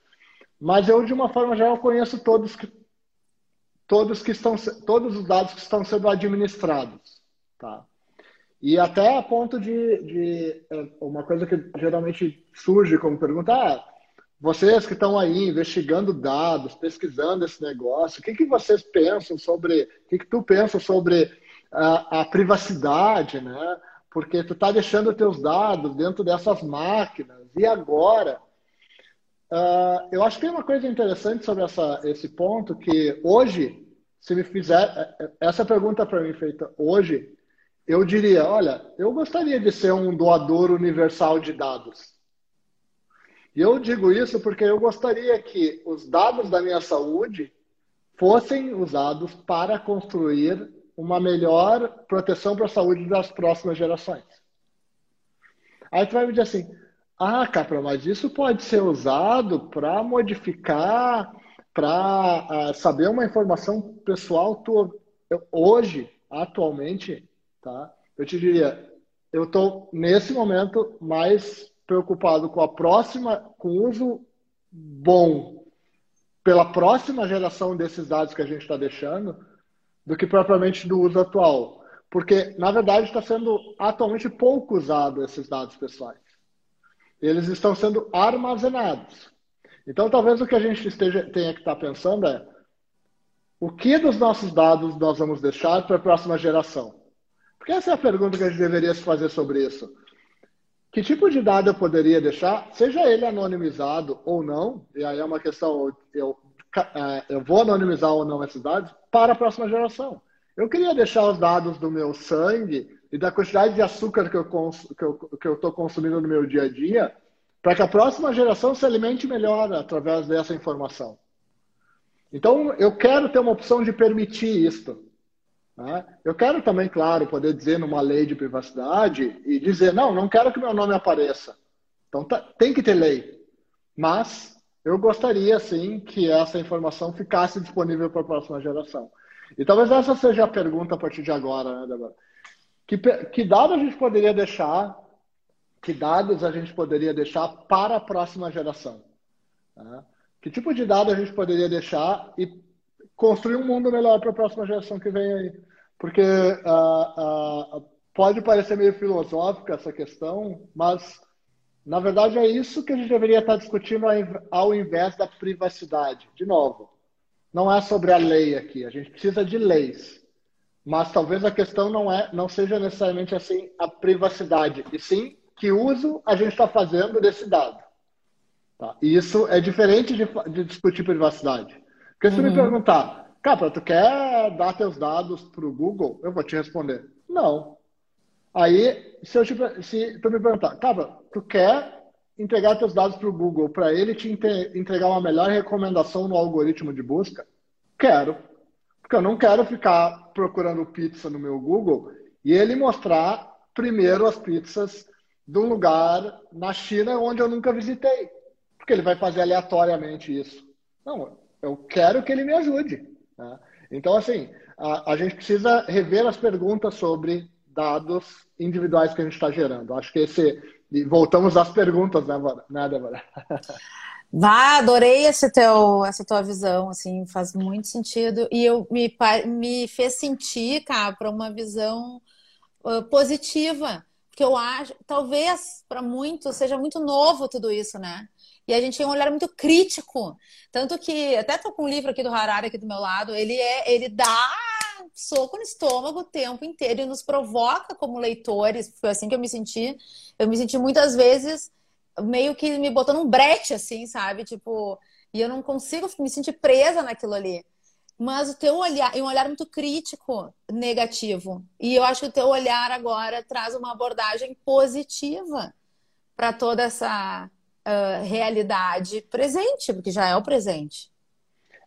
mas eu de uma forma geral conheço todos que todos que estão todos os dados que estão sendo administrados, tá? E até a ponto de, de é, uma coisa que geralmente surge como pergunta, ah, vocês que estão aí investigando dados, pesquisando esse negócio, o que, que vocês pensam sobre, o que, que tu pensa sobre a, a privacidade, né? Porque tu está deixando teus dados dentro dessas máquinas. E agora? Uh, eu acho que tem uma coisa interessante sobre essa, esse ponto que hoje, se me fizer essa pergunta para mim feita hoje, eu diria, olha, eu gostaria de ser um doador universal de dados. E eu digo isso porque eu gostaria que os dados da minha saúde fossem usados para construir uma melhor proteção para a saúde das próximas gerações. Aí tu vai me dizer assim, ah, Capra, mas isso pode ser usado para modificar, para ah, saber uma informação pessoal tua. Eu, hoje, atualmente, tá? Eu te diria, eu estou nesse momento mais preocupado com a próxima, com o uso bom pela próxima geração desses dados que a gente está deixando, do que propriamente do uso atual. Porque, na verdade, está sendo atualmente pouco usado esses dados pessoais. Eles estão sendo armazenados. Então, talvez o que a gente esteja, tenha que estar tá pensando é o que dos nossos dados nós vamos deixar para a próxima geração? Porque essa é a pergunta que a gente deveria se fazer sobre isso. Que tipo de dado eu poderia deixar, seja ele anonimizado ou não, e aí é uma questão, eu, é, eu vou anonimizar ou não esses dados, para a próxima geração. Eu queria deixar os dados do meu sangue e da quantidade de açúcar que eu estou que eu, que eu consumindo no meu dia a dia, para que a próxima geração se alimente melhor através dessa informação. Então, eu quero ter uma opção de permitir isso. Né? Eu quero também, claro, poder dizer numa lei de privacidade e dizer, não, não quero que meu nome apareça. Então, tá, tem que ter lei. Mas eu gostaria, sim, que essa informação ficasse disponível para a próxima geração. E talvez essa seja a pergunta a partir de agora, né, Débora? Que, que dados a gente poderia deixar, que dados a gente poderia deixar para a próxima geração? Né? Que tipo de dados a gente poderia deixar e construir um mundo melhor para a próxima geração que vem aí? Porque uh, uh, pode parecer meio filosófica essa questão, mas na verdade é isso que a gente deveria estar discutindo ao invés da privacidade. De novo, não é sobre a lei aqui, a gente precisa de leis. Mas talvez a questão não é, não seja necessariamente assim a privacidade, e sim que uso a gente está fazendo desse dado. Tá? E isso é diferente de, de discutir privacidade. Porque se uhum. me perguntar, Cara, tu quer dar teus dados para o Google? Eu vou te responder, não. Aí, se, eu te, se tu me perguntar, cara, tu quer entregar teus dados para o Google para ele te entregar uma melhor recomendação no algoritmo de busca? Quero. Porque eu não quero ficar procurando pizza no meu Google e ele mostrar primeiro as pizzas de um lugar na China onde eu nunca visitei. Porque ele vai fazer aleatoriamente isso. Não, eu quero que ele me ajude. Né? Então, assim, a, a, gente precisa rever as perguntas sobre dados individuais que a gente está gerando. Acho que esse. E voltamos às perguntas, né, né Débora? Vá, adorei esse teu, essa tua visão, assim, faz muito sentido. E eu me, me fez sentir, cara, para uma visão uh, positiva. Porque eu acho, talvez para muitos seja muito novo tudo isso, né? E a gente tem um olhar muito crítico. Tanto que, até tô com um livro aqui do Harari aqui do meu lado, ele é, ele dá soco no estômago o tempo inteiro e nos provoca como leitores. Foi assim que eu me senti. Eu me senti muitas vezes meio que me botando um brete, assim, sabe? Tipo, e eu não consigo me sentir presa naquilo ali. Mas o teu olhar, é um olhar muito crítico, negativo. E eu acho que o teu olhar agora traz uma abordagem positiva para toda essa uh, realidade presente, porque já é o presente.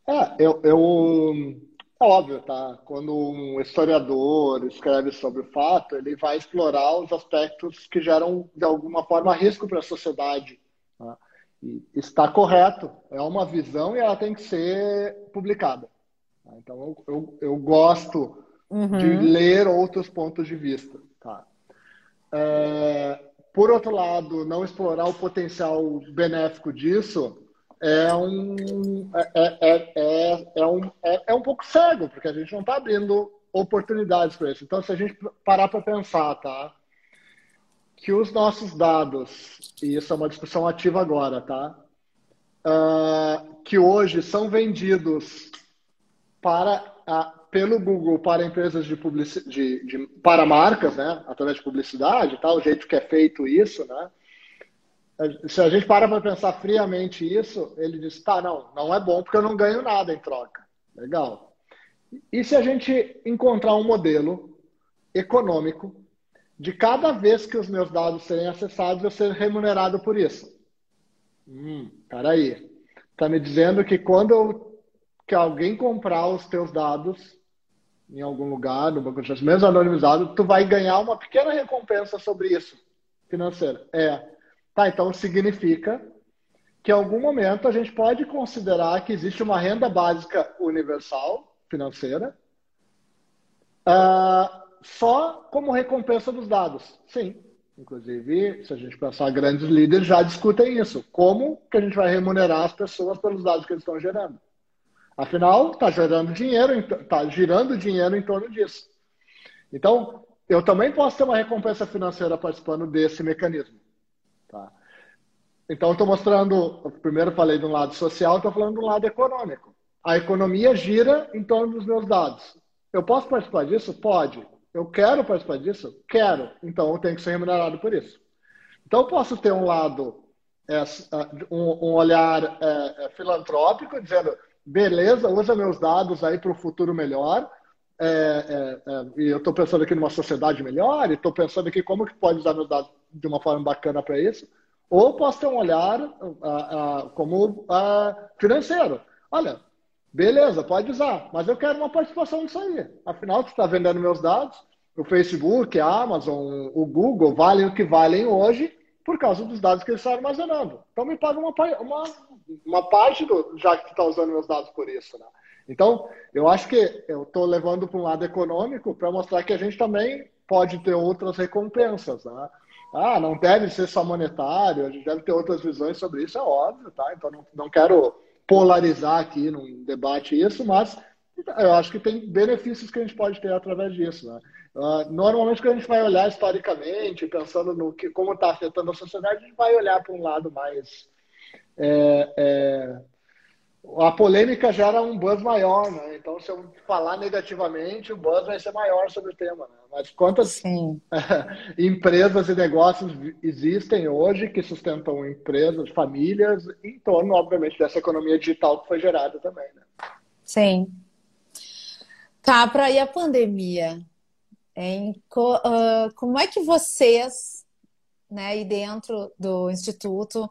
É, eu, eu, é óbvio, tá? Quando um historiador escreve sobre o fato, ele vai explorar os aspectos que geram, de alguma forma, risco para a sociedade. Tá? E está correto, é uma visão e ela tem que ser publicada. Tá? Então, eu, eu, eu gosto uhum. de ler outros pontos de vista. Tá? É, por outro lado, não explorar o potencial benéfico disso é um, é, é, é, é um, é, é um pouco cego, porque a gente não está abrindo oportunidades para isso. Então, se a gente parar para pensar, tá? Que os nossos dados, e isso é uma discussão ativa agora, tá? uh, que hoje são vendidos para pelo Google para empresas de publicidade, de, de, para marcas, né? Através de publicidade, tal, o jeito que é feito isso, né? Se a gente para para pensar friamente isso, ele diz, tá, não, não é bom porque eu não ganho nada em troca. Legal. E se a gente encontrar um modelo econômico de cada vez que os meus dados serem acessados, eu ser remunerado por isso? Hum, peraí. Está me dizendo que quando eu, que alguém comprar os teus dados, em algum lugar, no banco de dados, mesmo anonimizado, tu vai ganhar uma pequena recompensa sobre isso, financeira. É. Tá, então significa que em algum momento a gente pode considerar que existe uma renda básica universal financeira uh, só como recompensa dos dados. Sim. Inclusive, se a gente pensar, grandes líderes já discutem isso. Como que a gente vai remunerar as pessoas pelos dados que eles estão gerando? Afinal, está gerando dinheiro, está girando dinheiro em torno disso. Então, eu também posso ter uma recompensa financeira participando desse mecanismo. Tá? Então, estou mostrando, primeiro falei de um lado social, estou falando do lado econômico. A economia gira em torno dos meus dados. Eu posso participar disso? Pode. Eu quero participar disso? Quero. Então, eu tenho que ser remunerado por isso. Então, eu posso ter um lado, é, um, um olhar é, é, filantrópico, dizendo beleza, usa meus dados aí para o futuro melhor. É, é, é, e eu estou pensando aqui numa sociedade melhor, e estou pensando aqui como que pode usar meus dados de uma forma bacana para isso. Ou posso ter um olhar como financeiro. Olha, beleza, pode usar, mas eu quero uma participação nisso aí. Afinal, você está vendendo meus dados, o Facebook, a Amazon, o Google valem o que valem hoje por causa dos dados que eles estão armazenando. Então me paga uma, uma, uma parte do, já que está usando meus dados por isso. Né? Então, eu acho que eu estou levando para um lado econômico para mostrar que a gente também pode ter outras recompensas. Né? Ah, não deve ser só monetário, a gente deve ter outras visões sobre isso, é óbvio, tá? Então não, não quero polarizar aqui num debate isso, mas eu acho que tem benefícios que a gente pode ter através disso. Né? Uh, normalmente, quando a gente vai olhar historicamente, pensando no que, como está afetando a sociedade, a gente vai olhar para um lado mais é, é, a polêmica gera um buzz maior, né? Então, se eu falar negativamente, o buzz vai ser maior sobre o tema. Né? Mas quantas empresas e negócios existem hoje que sustentam empresas, famílias, em torno, obviamente, dessa economia digital que foi gerada também, né? Sim. Capra, e a pandemia? Hein? Como é que vocês, né, aí dentro do Instituto,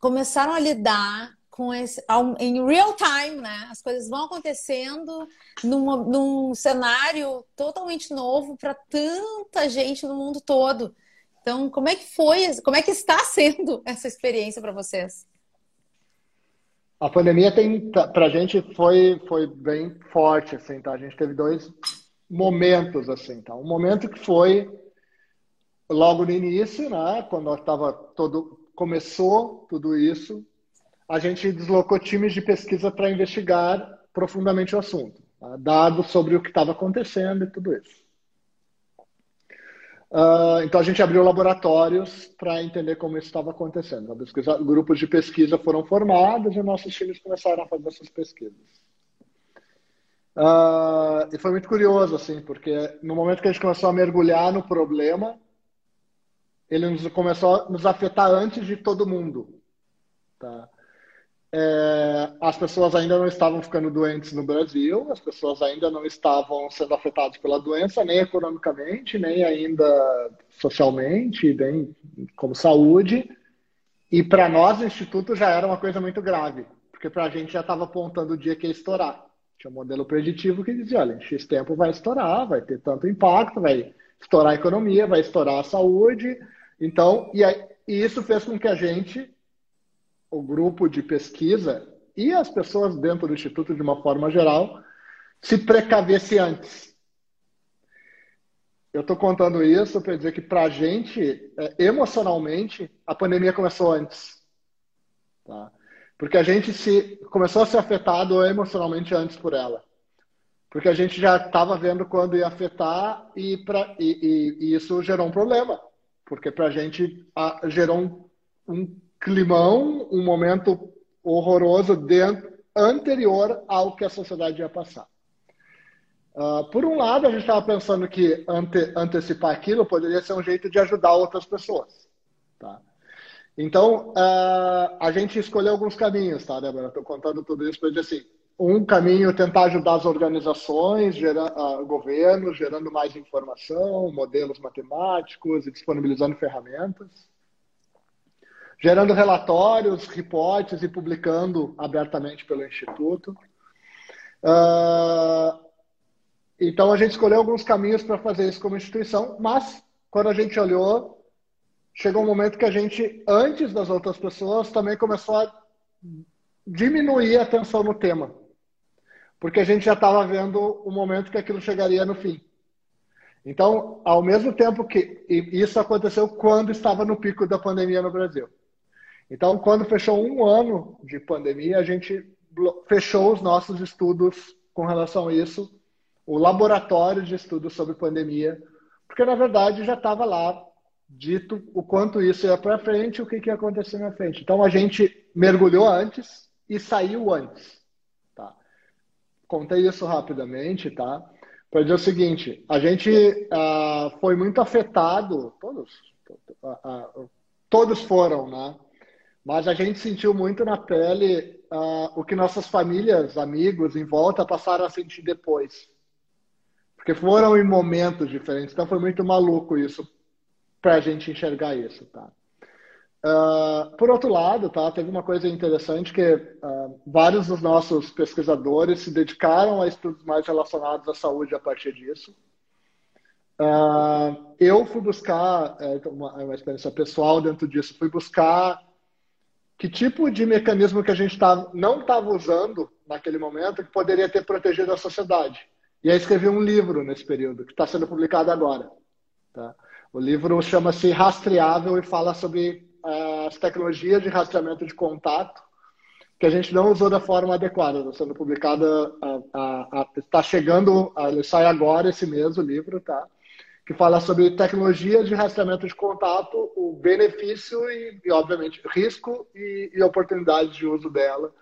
começaram a lidar com esse em real time, né? As coisas vão acontecendo numa, num cenário totalmente novo para tanta gente no mundo todo. Então, como é que foi, como é que está sendo essa experiência para vocês? A pandemia tem para a gente foi foi bem forte assim, tá? A gente teve dois momentos assim, tá? Um momento que foi logo no início, né? Quando estava todo começou tudo isso, a gente deslocou times de pesquisa para investigar profundamente o assunto, tá? dados sobre o que estava acontecendo e tudo isso. Uh, então a gente abriu laboratórios para entender como isso estava acontecendo. Pesquisa, grupos de pesquisa foram formados e nossos times começaram a fazer essas pesquisas. Uh, e foi muito curioso, assim, porque no momento que a gente começou a mergulhar no problema, ele nos, começou a nos afetar antes de todo mundo. Tá? É, as pessoas ainda não estavam ficando doentes no Brasil, as pessoas ainda não estavam sendo afetadas pela doença, nem economicamente, nem ainda socialmente, nem como saúde. E para nós, o Instituto já era uma coisa muito grave, porque para a gente já estava apontando o dia que ia estourar. Tinha um modelo preditivo que dizia: olha, em X tempo vai estourar, vai ter tanto impacto, vai estourar a economia, vai estourar a saúde, então, e, aí, e isso fez com que a gente, o grupo de pesquisa e as pessoas dentro do Instituto, de uma forma geral, se precavesse antes. Eu estou contando isso para dizer que, para a gente, é, emocionalmente, a pandemia começou antes. Tá? Porque a gente se começou a ser afetado emocionalmente antes por ela. Porque a gente já estava vendo quando ia afetar e, e, e, e isso gerou um problema porque para a gente gerou um, um, climão, um momento horroroso dentro, anterior ao que a sociedade ia passar. Uh, por um lado, a gente estava pensando que ante, antecipar aquilo poderia ser um jeito de ajudar outras pessoas. Tá? Então, uh, a gente escolheu alguns caminhos, tá, Débora? Estou contando tudo isso para dizer assim: um caminho é tentar ajudar as organizações, gera, uh, governos, gerando mais informação, modelos matemáticos e disponibilizando ferramentas. Gerando relatórios, reportes e publicando abertamente pelo Instituto. Uh, então, a gente escolheu alguns caminhos para fazer isso como instituição, mas quando a gente olhou, chegou um momento que a gente, antes das outras pessoas, também começou a diminuir a atenção no tema. Porque a gente já estava vendo o momento que aquilo chegaria no fim. Então, ao mesmo tempo que isso aconteceu quando estava no pico da pandemia no Brasil. Então, quando fechou um ano de pandemia, a gente fechou os nossos estudos com relação a isso, o laboratório de estudos sobre pandemia, porque na verdade já estava lá dito o quanto isso ia para frente, o que, que ia acontecer na frente. Então a gente mergulhou antes e saiu antes. Tá? Contei isso rapidamente, tá? Para dizer o seguinte: a gente uh, foi muito afetado, todos, uh, uh, todos foram, né? Mas a gente sentiu muito na pele o que nossas famílias, amigos em volta passaram a sentir depois. Porque foram em momentos diferentes. Então foi muito maluco isso para a gente enxergar isso, tá? Uh, por outro lado, tá, teve uma coisa interessante que uh, vários dos nossos pesquisadores se dedicaram a estudos mais relacionados à saúde a partir disso. Uh, eu fui buscar, é, uma, uma, experiência pessoal dentro disso, fui buscar que tipo de mecanismo que a gente tá, não estava usando naquele momento que poderia ter protegido a sociedade. E aí escrevi um livro nesse período, que está sendo publicado agora. Tá? O livro chama-se Rastreável e fala sobre uh, as tecnologias de rastreamento de contato que a gente não usou da forma adequada. Está sendo publicada, está chegando, ele sai agora esse mês o livro, tá? Que fala sobre tecnologias de rastreamento de contato, o benefício e, e obviamente, risco e, e oportunidades de uso dela.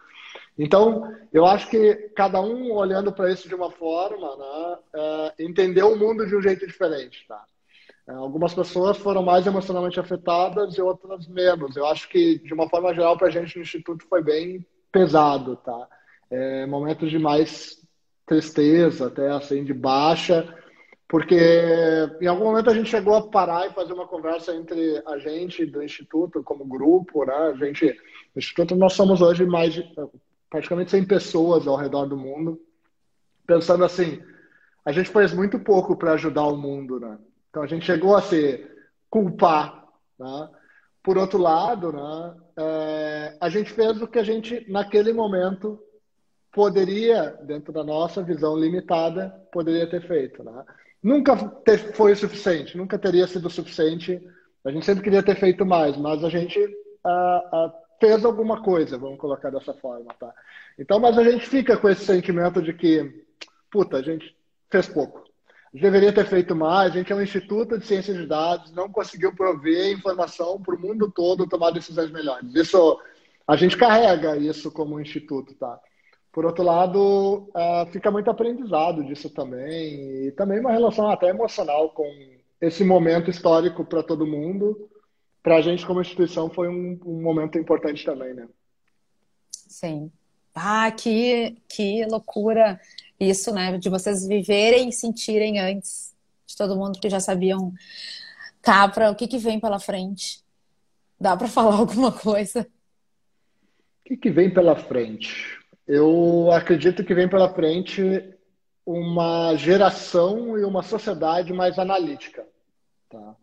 Então, eu acho que cada um olhando para isso de uma forma, né, é, entendeu o mundo de um jeito diferente, tá? É, algumas pessoas foram mais emocionalmente afetadas e outras menos. Eu acho que, de uma forma geral, para a gente no Instituto foi bem pesado, tá? É, momentos de mais tristeza, até assim, de baixa, porque em algum momento a gente chegou a parar e fazer uma conversa entre a gente do Instituto como grupo, né? A gente, no Instituto nós somos hoje mais de, praticamente 100 pessoas ao redor do mundo, pensando assim, a gente fez muito pouco para ajudar o mundo, né? Então a gente chegou a se culpar. Né? Por outro lado, né, é, a gente fez o que a gente, naquele momento, poderia, dentro da nossa visão limitada, poderia ter feito. Né? Nunca ter, foi o suficiente, nunca teria sido o suficiente. A gente sempre queria ter feito mais, mas a gente fez alguma coisa, vamos colocar dessa forma. Tá? Então, mas a gente fica com esse sentimento de que, puta, a gente fez pouco deveria ter feito mais. A gente é um instituto de ciências de dados, não conseguiu prover informação para o mundo todo tomar decisões melhores. Isso a gente carrega isso como instituto, tá? Por outro lado, uh, fica muito aprendizado disso também e também uma relação até emocional com esse momento histórico para todo mundo. Para a gente como instituição foi um, um momento importante também, né? Sim. Ah, que, que loucura isso, né? De vocês viverem e sentirem antes de todo mundo que já sabiam Capra, o que, que vem pela frente? Dá para falar alguma coisa? O que, que vem pela frente? Eu acredito que vem pela frente uma geração e uma sociedade mais analítica. Tá?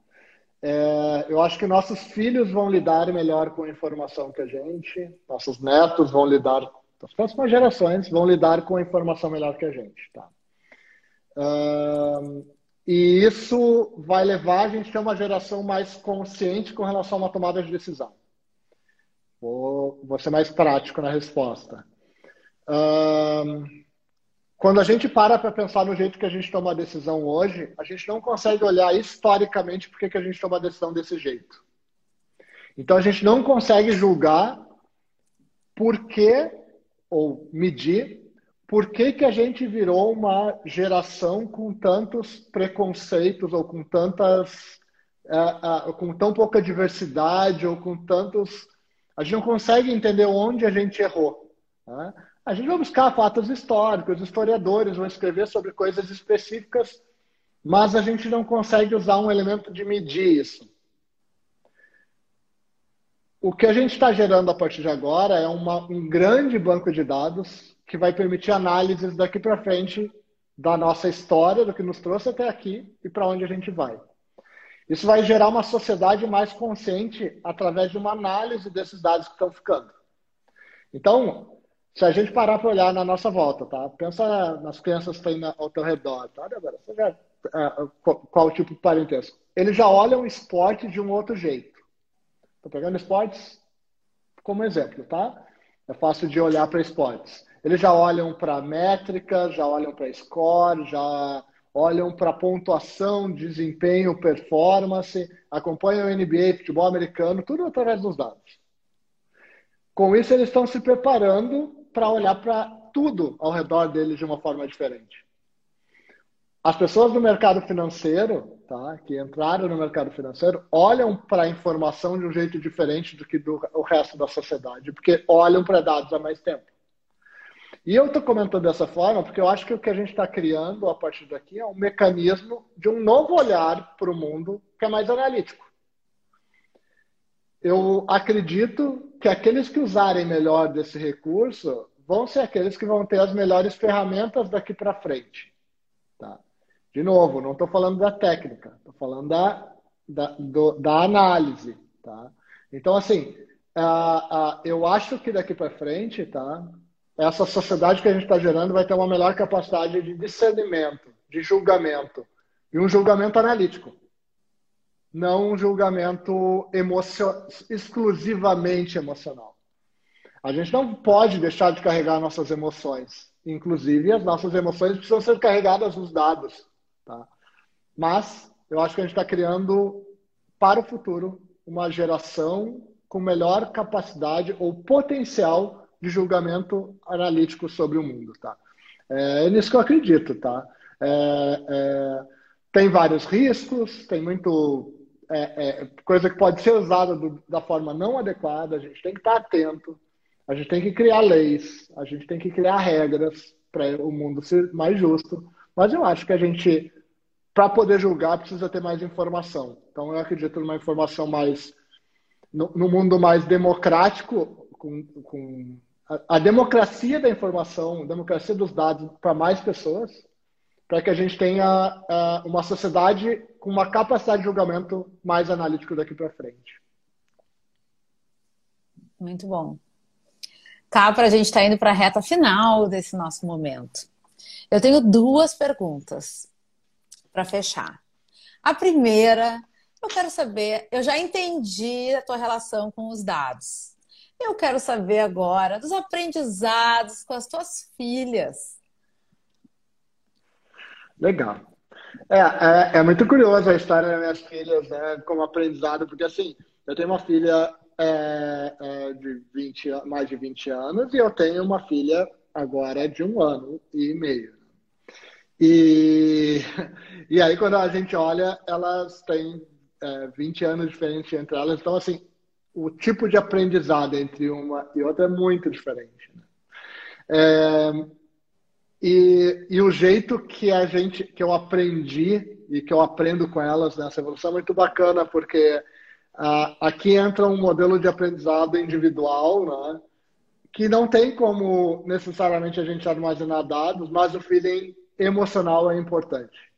É, eu acho que nossos filhos vão lidar melhor com a informação que a gente, nossos netos vão lidar as próximas gerações vão lidar com a informação melhor que a gente. Tá? Uh, e isso vai levar a gente a uma geração mais consciente com relação a uma tomada de decisão. Vou, vou ser mais prático na resposta. Uh, quando a gente para para pensar no jeito que a gente toma a decisão hoje, a gente não consegue olhar historicamente por que a gente toma a decisão desse jeito. Então a gente não consegue julgar por que, ou medir, por que, que a gente virou uma geração com tantos preconceitos ou com tantas. Uh, uh, com tão pouca diversidade ou com tantos. A gente não consegue entender onde a gente errou. Né? A gente vai buscar fatos históricos, historiadores vão escrever sobre coisas específicas, mas a gente não consegue usar um elemento de medir isso. O que a gente está gerando a partir de agora é uma, um grande banco de dados que vai permitir análises daqui para frente da nossa história, do que nos trouxe até aqui e para onde a gente vai. Isso vai gerar uma sociedade mais consciente através de uma análise desses dados que estão ficando. Então, se a gente parar para olhar na nossa volta, tá? Pensa nas crianças que estão ao teu redor, tá? Agora, você já, é, qual o tipo de parentesco? Eles já olham o esporte de um outro jeito. Estou pegando esportes como exemplo, tá? É fácil de olhar para esportes. Eles já olham para métrica, já olham para score, já olham para pontuação, desempenho, performance, acompanham o NBA, futebol americano, tudo através dos dados. Com isso, eles estão se preparando para olhar para tudo ao redor deles de uma forma diferente. As pessoas do mercado financeiro, tá, que entraram no mercado financeiro, olham para a informação de um jeito diferente do que do o resto da sociedade, porque olham para dados há mais tempo. E eu estou comentando dessa forma porque eu acho que o que a gente está criando a partir daqui é um mecanismo de um novo olhar para o mundo que é mais analítico. Eu acredito que aqueles que usarem melhor desse recurso vão ser aqueles que vão ter as melhores ferramentas daqui para frente. Tá? De novo, não estou falando da técnica, estou falando da, da, do, da análise, tá? Então, assim, uh, uh, eu acho que daqui para frente, tá? Essa sociedade que a gente está gerando vai ter uma melhor capacidade de discernimento, de julgamento, e um julgamento analítico, não um julgamento emocio exclusivamente emocional. A gente não pode deixar de carregar nossas emoções. Inclusive, as nossas emoções precisam ser carregadas nos dados. Tá? Mas eu acho que a gente está criando para o futuro uma geração com melhor capacidade ou potencial de julgamento analítico sobre o mundo. Tá? É, é nisso que eu acredito. Tá? É, é, tem vários riscos, tem muito é, é, coisa que pode ser usada do, da forma não adequada, a gente tem que estar atento, a gente tem que criar leis, a gente tem que criar regras para o mundo ser mais justo. Mas eu acho que a gente para poder julgar, precisa ter mais informação. Então, eu acredito numa informação mais. no, no mundo mais democrático, com, com a, a, democracia da informação, a democracia dos dados para mais pessoas, para que a gente tenha uma sociedade com uma capacidade de julgamento mais analítico daqui para frente. Muito bom. Tá, para a gente está indo para a reta final desse nosso momento. Eu tenho duas perguntas para fechar. A primeira, eu quero saber, eu já entendi a tua relação com os dados. Eu quero saber agora dos aprendizados com as tuas filhas. Legal. É, é, é muito curioso a história das minhas filhas né, como aprendizado, porque assim, eu tenho uma filha é, é, de 20, mais de 20 anos e eu tenho uma filha agora de um ano e meio. E, e aí, quando a gente olha, elas têm é, 20 anos diferentes entre elas. Então, assim, o tipo de aprendizado entre uma e outra é muito diferente. Né? É, e, e o jeito que a gente, que eu aprendi e que eu aprendo com elas nessa evolução é muito bacana, porque aqui entra um modelo de aprendizado individual, né? que não tem como necessariamente a gente armazenar dados, mas o feeling emocional é importante.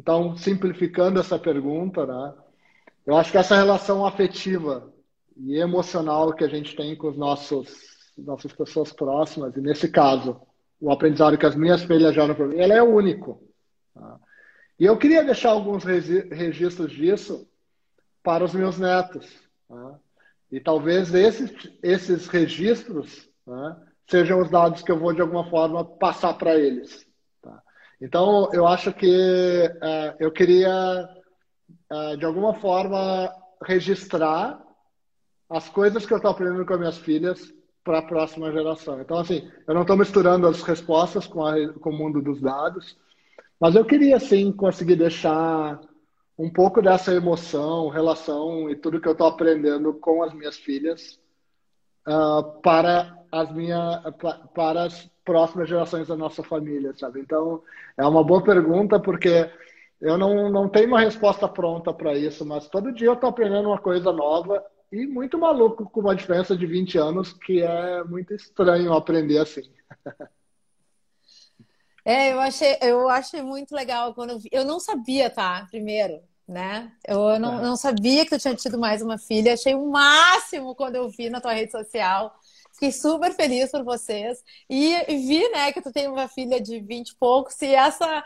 Então, simplificando essa pergunta, né, eu acho que essa relação afetiva e emocional que a gente tem com os nossos nossas pessoas próximas, e nesse caso, o aprendizado que as minhas filhas geram para mim, ele é único. Tá? E eu queria deixar alguns registros disso para os meus netos. Tá? E talvez esses, esses registros né, sejam os dados que eu vou, de alguma forma, passar para eles. Então, eu acho que uh, eu queria, uh, de alguma forma, registrar as coisas que eu estou aprendendo com as minhas filhas para a próxima geração. Então, assim, eu não estou misturando as respostas com, a, com o mundo dos dados, mas eu queria, sim, conseguir deixar um pouco dessa emoção, relação e tudo que eu estou aprendendo com as minhas filhas uh, para as minhas para as próximas gerações da nossa família, sabe? Então é uma boa pergunta porque eu não, não tenho uma resposta pronta para isso, mas todo dia eu estou aprendendo uma coisa nova e muito maluco com uma diferença de 20 anos que é muito estranho aprender assim. É, eu achei, eu achei muito legal quando eu vi. Eu não sabia, tá? Primeiro, né? Eu não, é. não sabia que tu tinha tido mais uma filha. Achei o máximo quando eu vi na tua rede social. Fiquei super feliz por vocês. E, vi, né, que tu tem uma filha de 20 e poucos. E essa,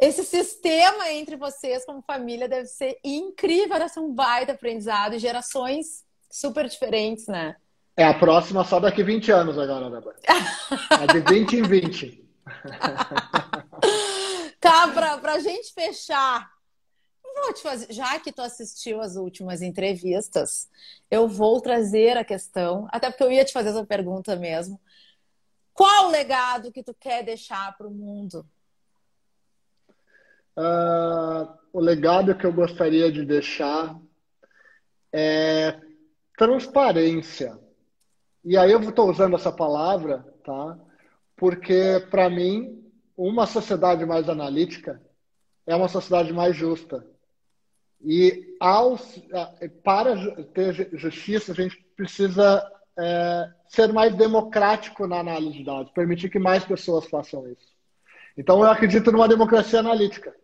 esse sistema entre vocês como família deve ser incrível. Deve ser um baita aprendizado. E gerações super diferentes, né? É a próxima só daqui 20 anos agora, Débora. É de 20 em 20. tá, pra, pra gente fechar vou te fazer, já que tu assistiu as últimas entrevistas, eu vou trazer a questão, até porque eu ia te fazer essa pergunta mesmo. Qual o legado que tu quer deixar para o mundo? Uh, o legado que eu gostaria de deixar é transparência. E aí eu estou usando essa palavra, tá? Porque para mim uma sociedade mais analítica é uma sociedade mais justa. E ao, para ter justiça, a gente precisa é, ser mais democrático na análise de dados, permitir que mais pessoas façam isso. Então, eu acredito numa democracia analítica.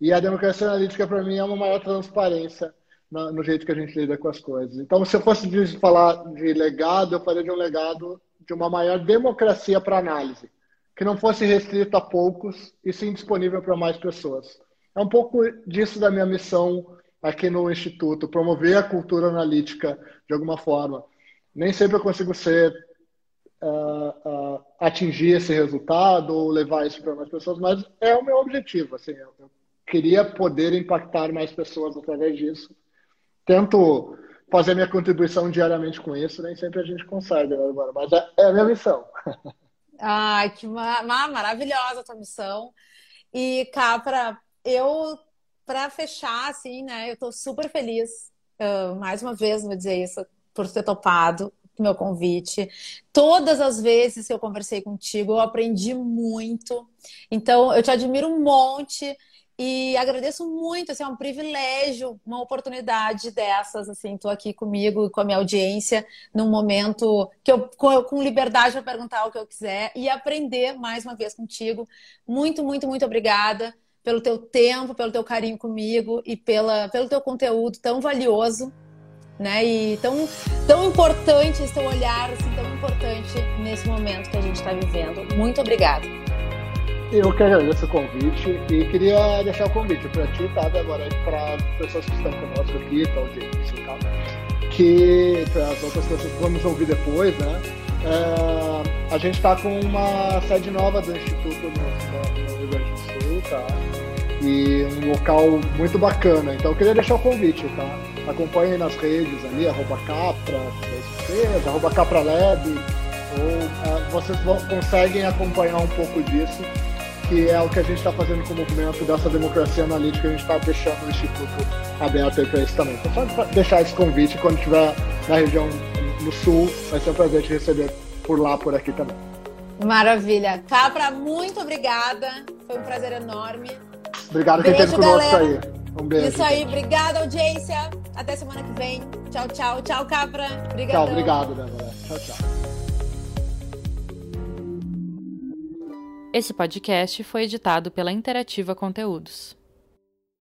E a democracia analítica, para mim, é uma maior transparência no, no, jeito que a gente lida com as coisas. Então, se eu fosse falar de legado, eu faria de um legado de uma maior democracia para análise, que não fosse restrito a poucos e sim disponível para mais pessoas. É um pouco disso da minha missão aqui no Instituto, promover a cultura analítica de alguma forma. Nem sempre eu consigo ser uh, uh, atingir esse resultado ou levar isso para mais pessoas, mas é o meu objetivo. Assim, eu, queria poder impactar mais pessoas através disso. Tento fazer minha contribuição diariamente com isso, nem sempre a gente consegue, né, mas é, é a minha missão. Ai, que maravilhosa a tua missão. E, Capra, eu, para fechar, assim, né, eu tô super feliz, uh, mais uma vez, vou dizer isso, por ter topado meu convite. Todas as vezes que eu conversei contigo, eu aprendi muito. Então, eu te admiro um monte. E agradeço muito, assim, é um privilégio, uma oportunidade dessas, assim, tô aqui comigo e com a minha audiência num momento que eu com liberdade para perguntar o que eu quiser e aprender mais uma vez contigo. Muito, muito, muito obrigada pelo teu tempo, pelo teu carinho comigo e pela, pelo teu conteúdo tão valioso, né? E tão, tão importante, esse teu olhar assim, tão importante nesse momento que a gente está vivendo. Muito obrigada. Eu que agradeço o convite e queria deixar o convite para ti, tá, agora para as pessoas que estão conosco aqui, para audiência, tá? Que para as outras pessoas que vamos ouvir depois, né? É, a gente está com uma sede nova do Instituto no, no Rio Grande do Sul, tá? E um local muito bacana. Então eu queria deixar o convite, tá? Acompanhem nas redes ali, arroba Capra, arroba Capra Lab, ou uh, vocês vão, conseguem acompanhar um pouco disso, que é o que a gente está fazendo com o movimento dessa democracia analítica, a gente está deixando o Instituto aberto aí para isso também. Então só deixar esse convite quando estiver na região no sul, vai ser um prazer te receber por lá, por aqui também. Maravilha. Capra, muito obrigada. Foi um prazer enorme. Obrigado quem esteve conosco aí. Um beijo. Isso aí, obrigada, audiência. Até semana que vem. Tchau, tchau. Tchau, Capra. Obrigadão. Tchau, obrigado, Débora. Tchau, tchau. Esse podcast foi editado pela Interativa Conteúdos.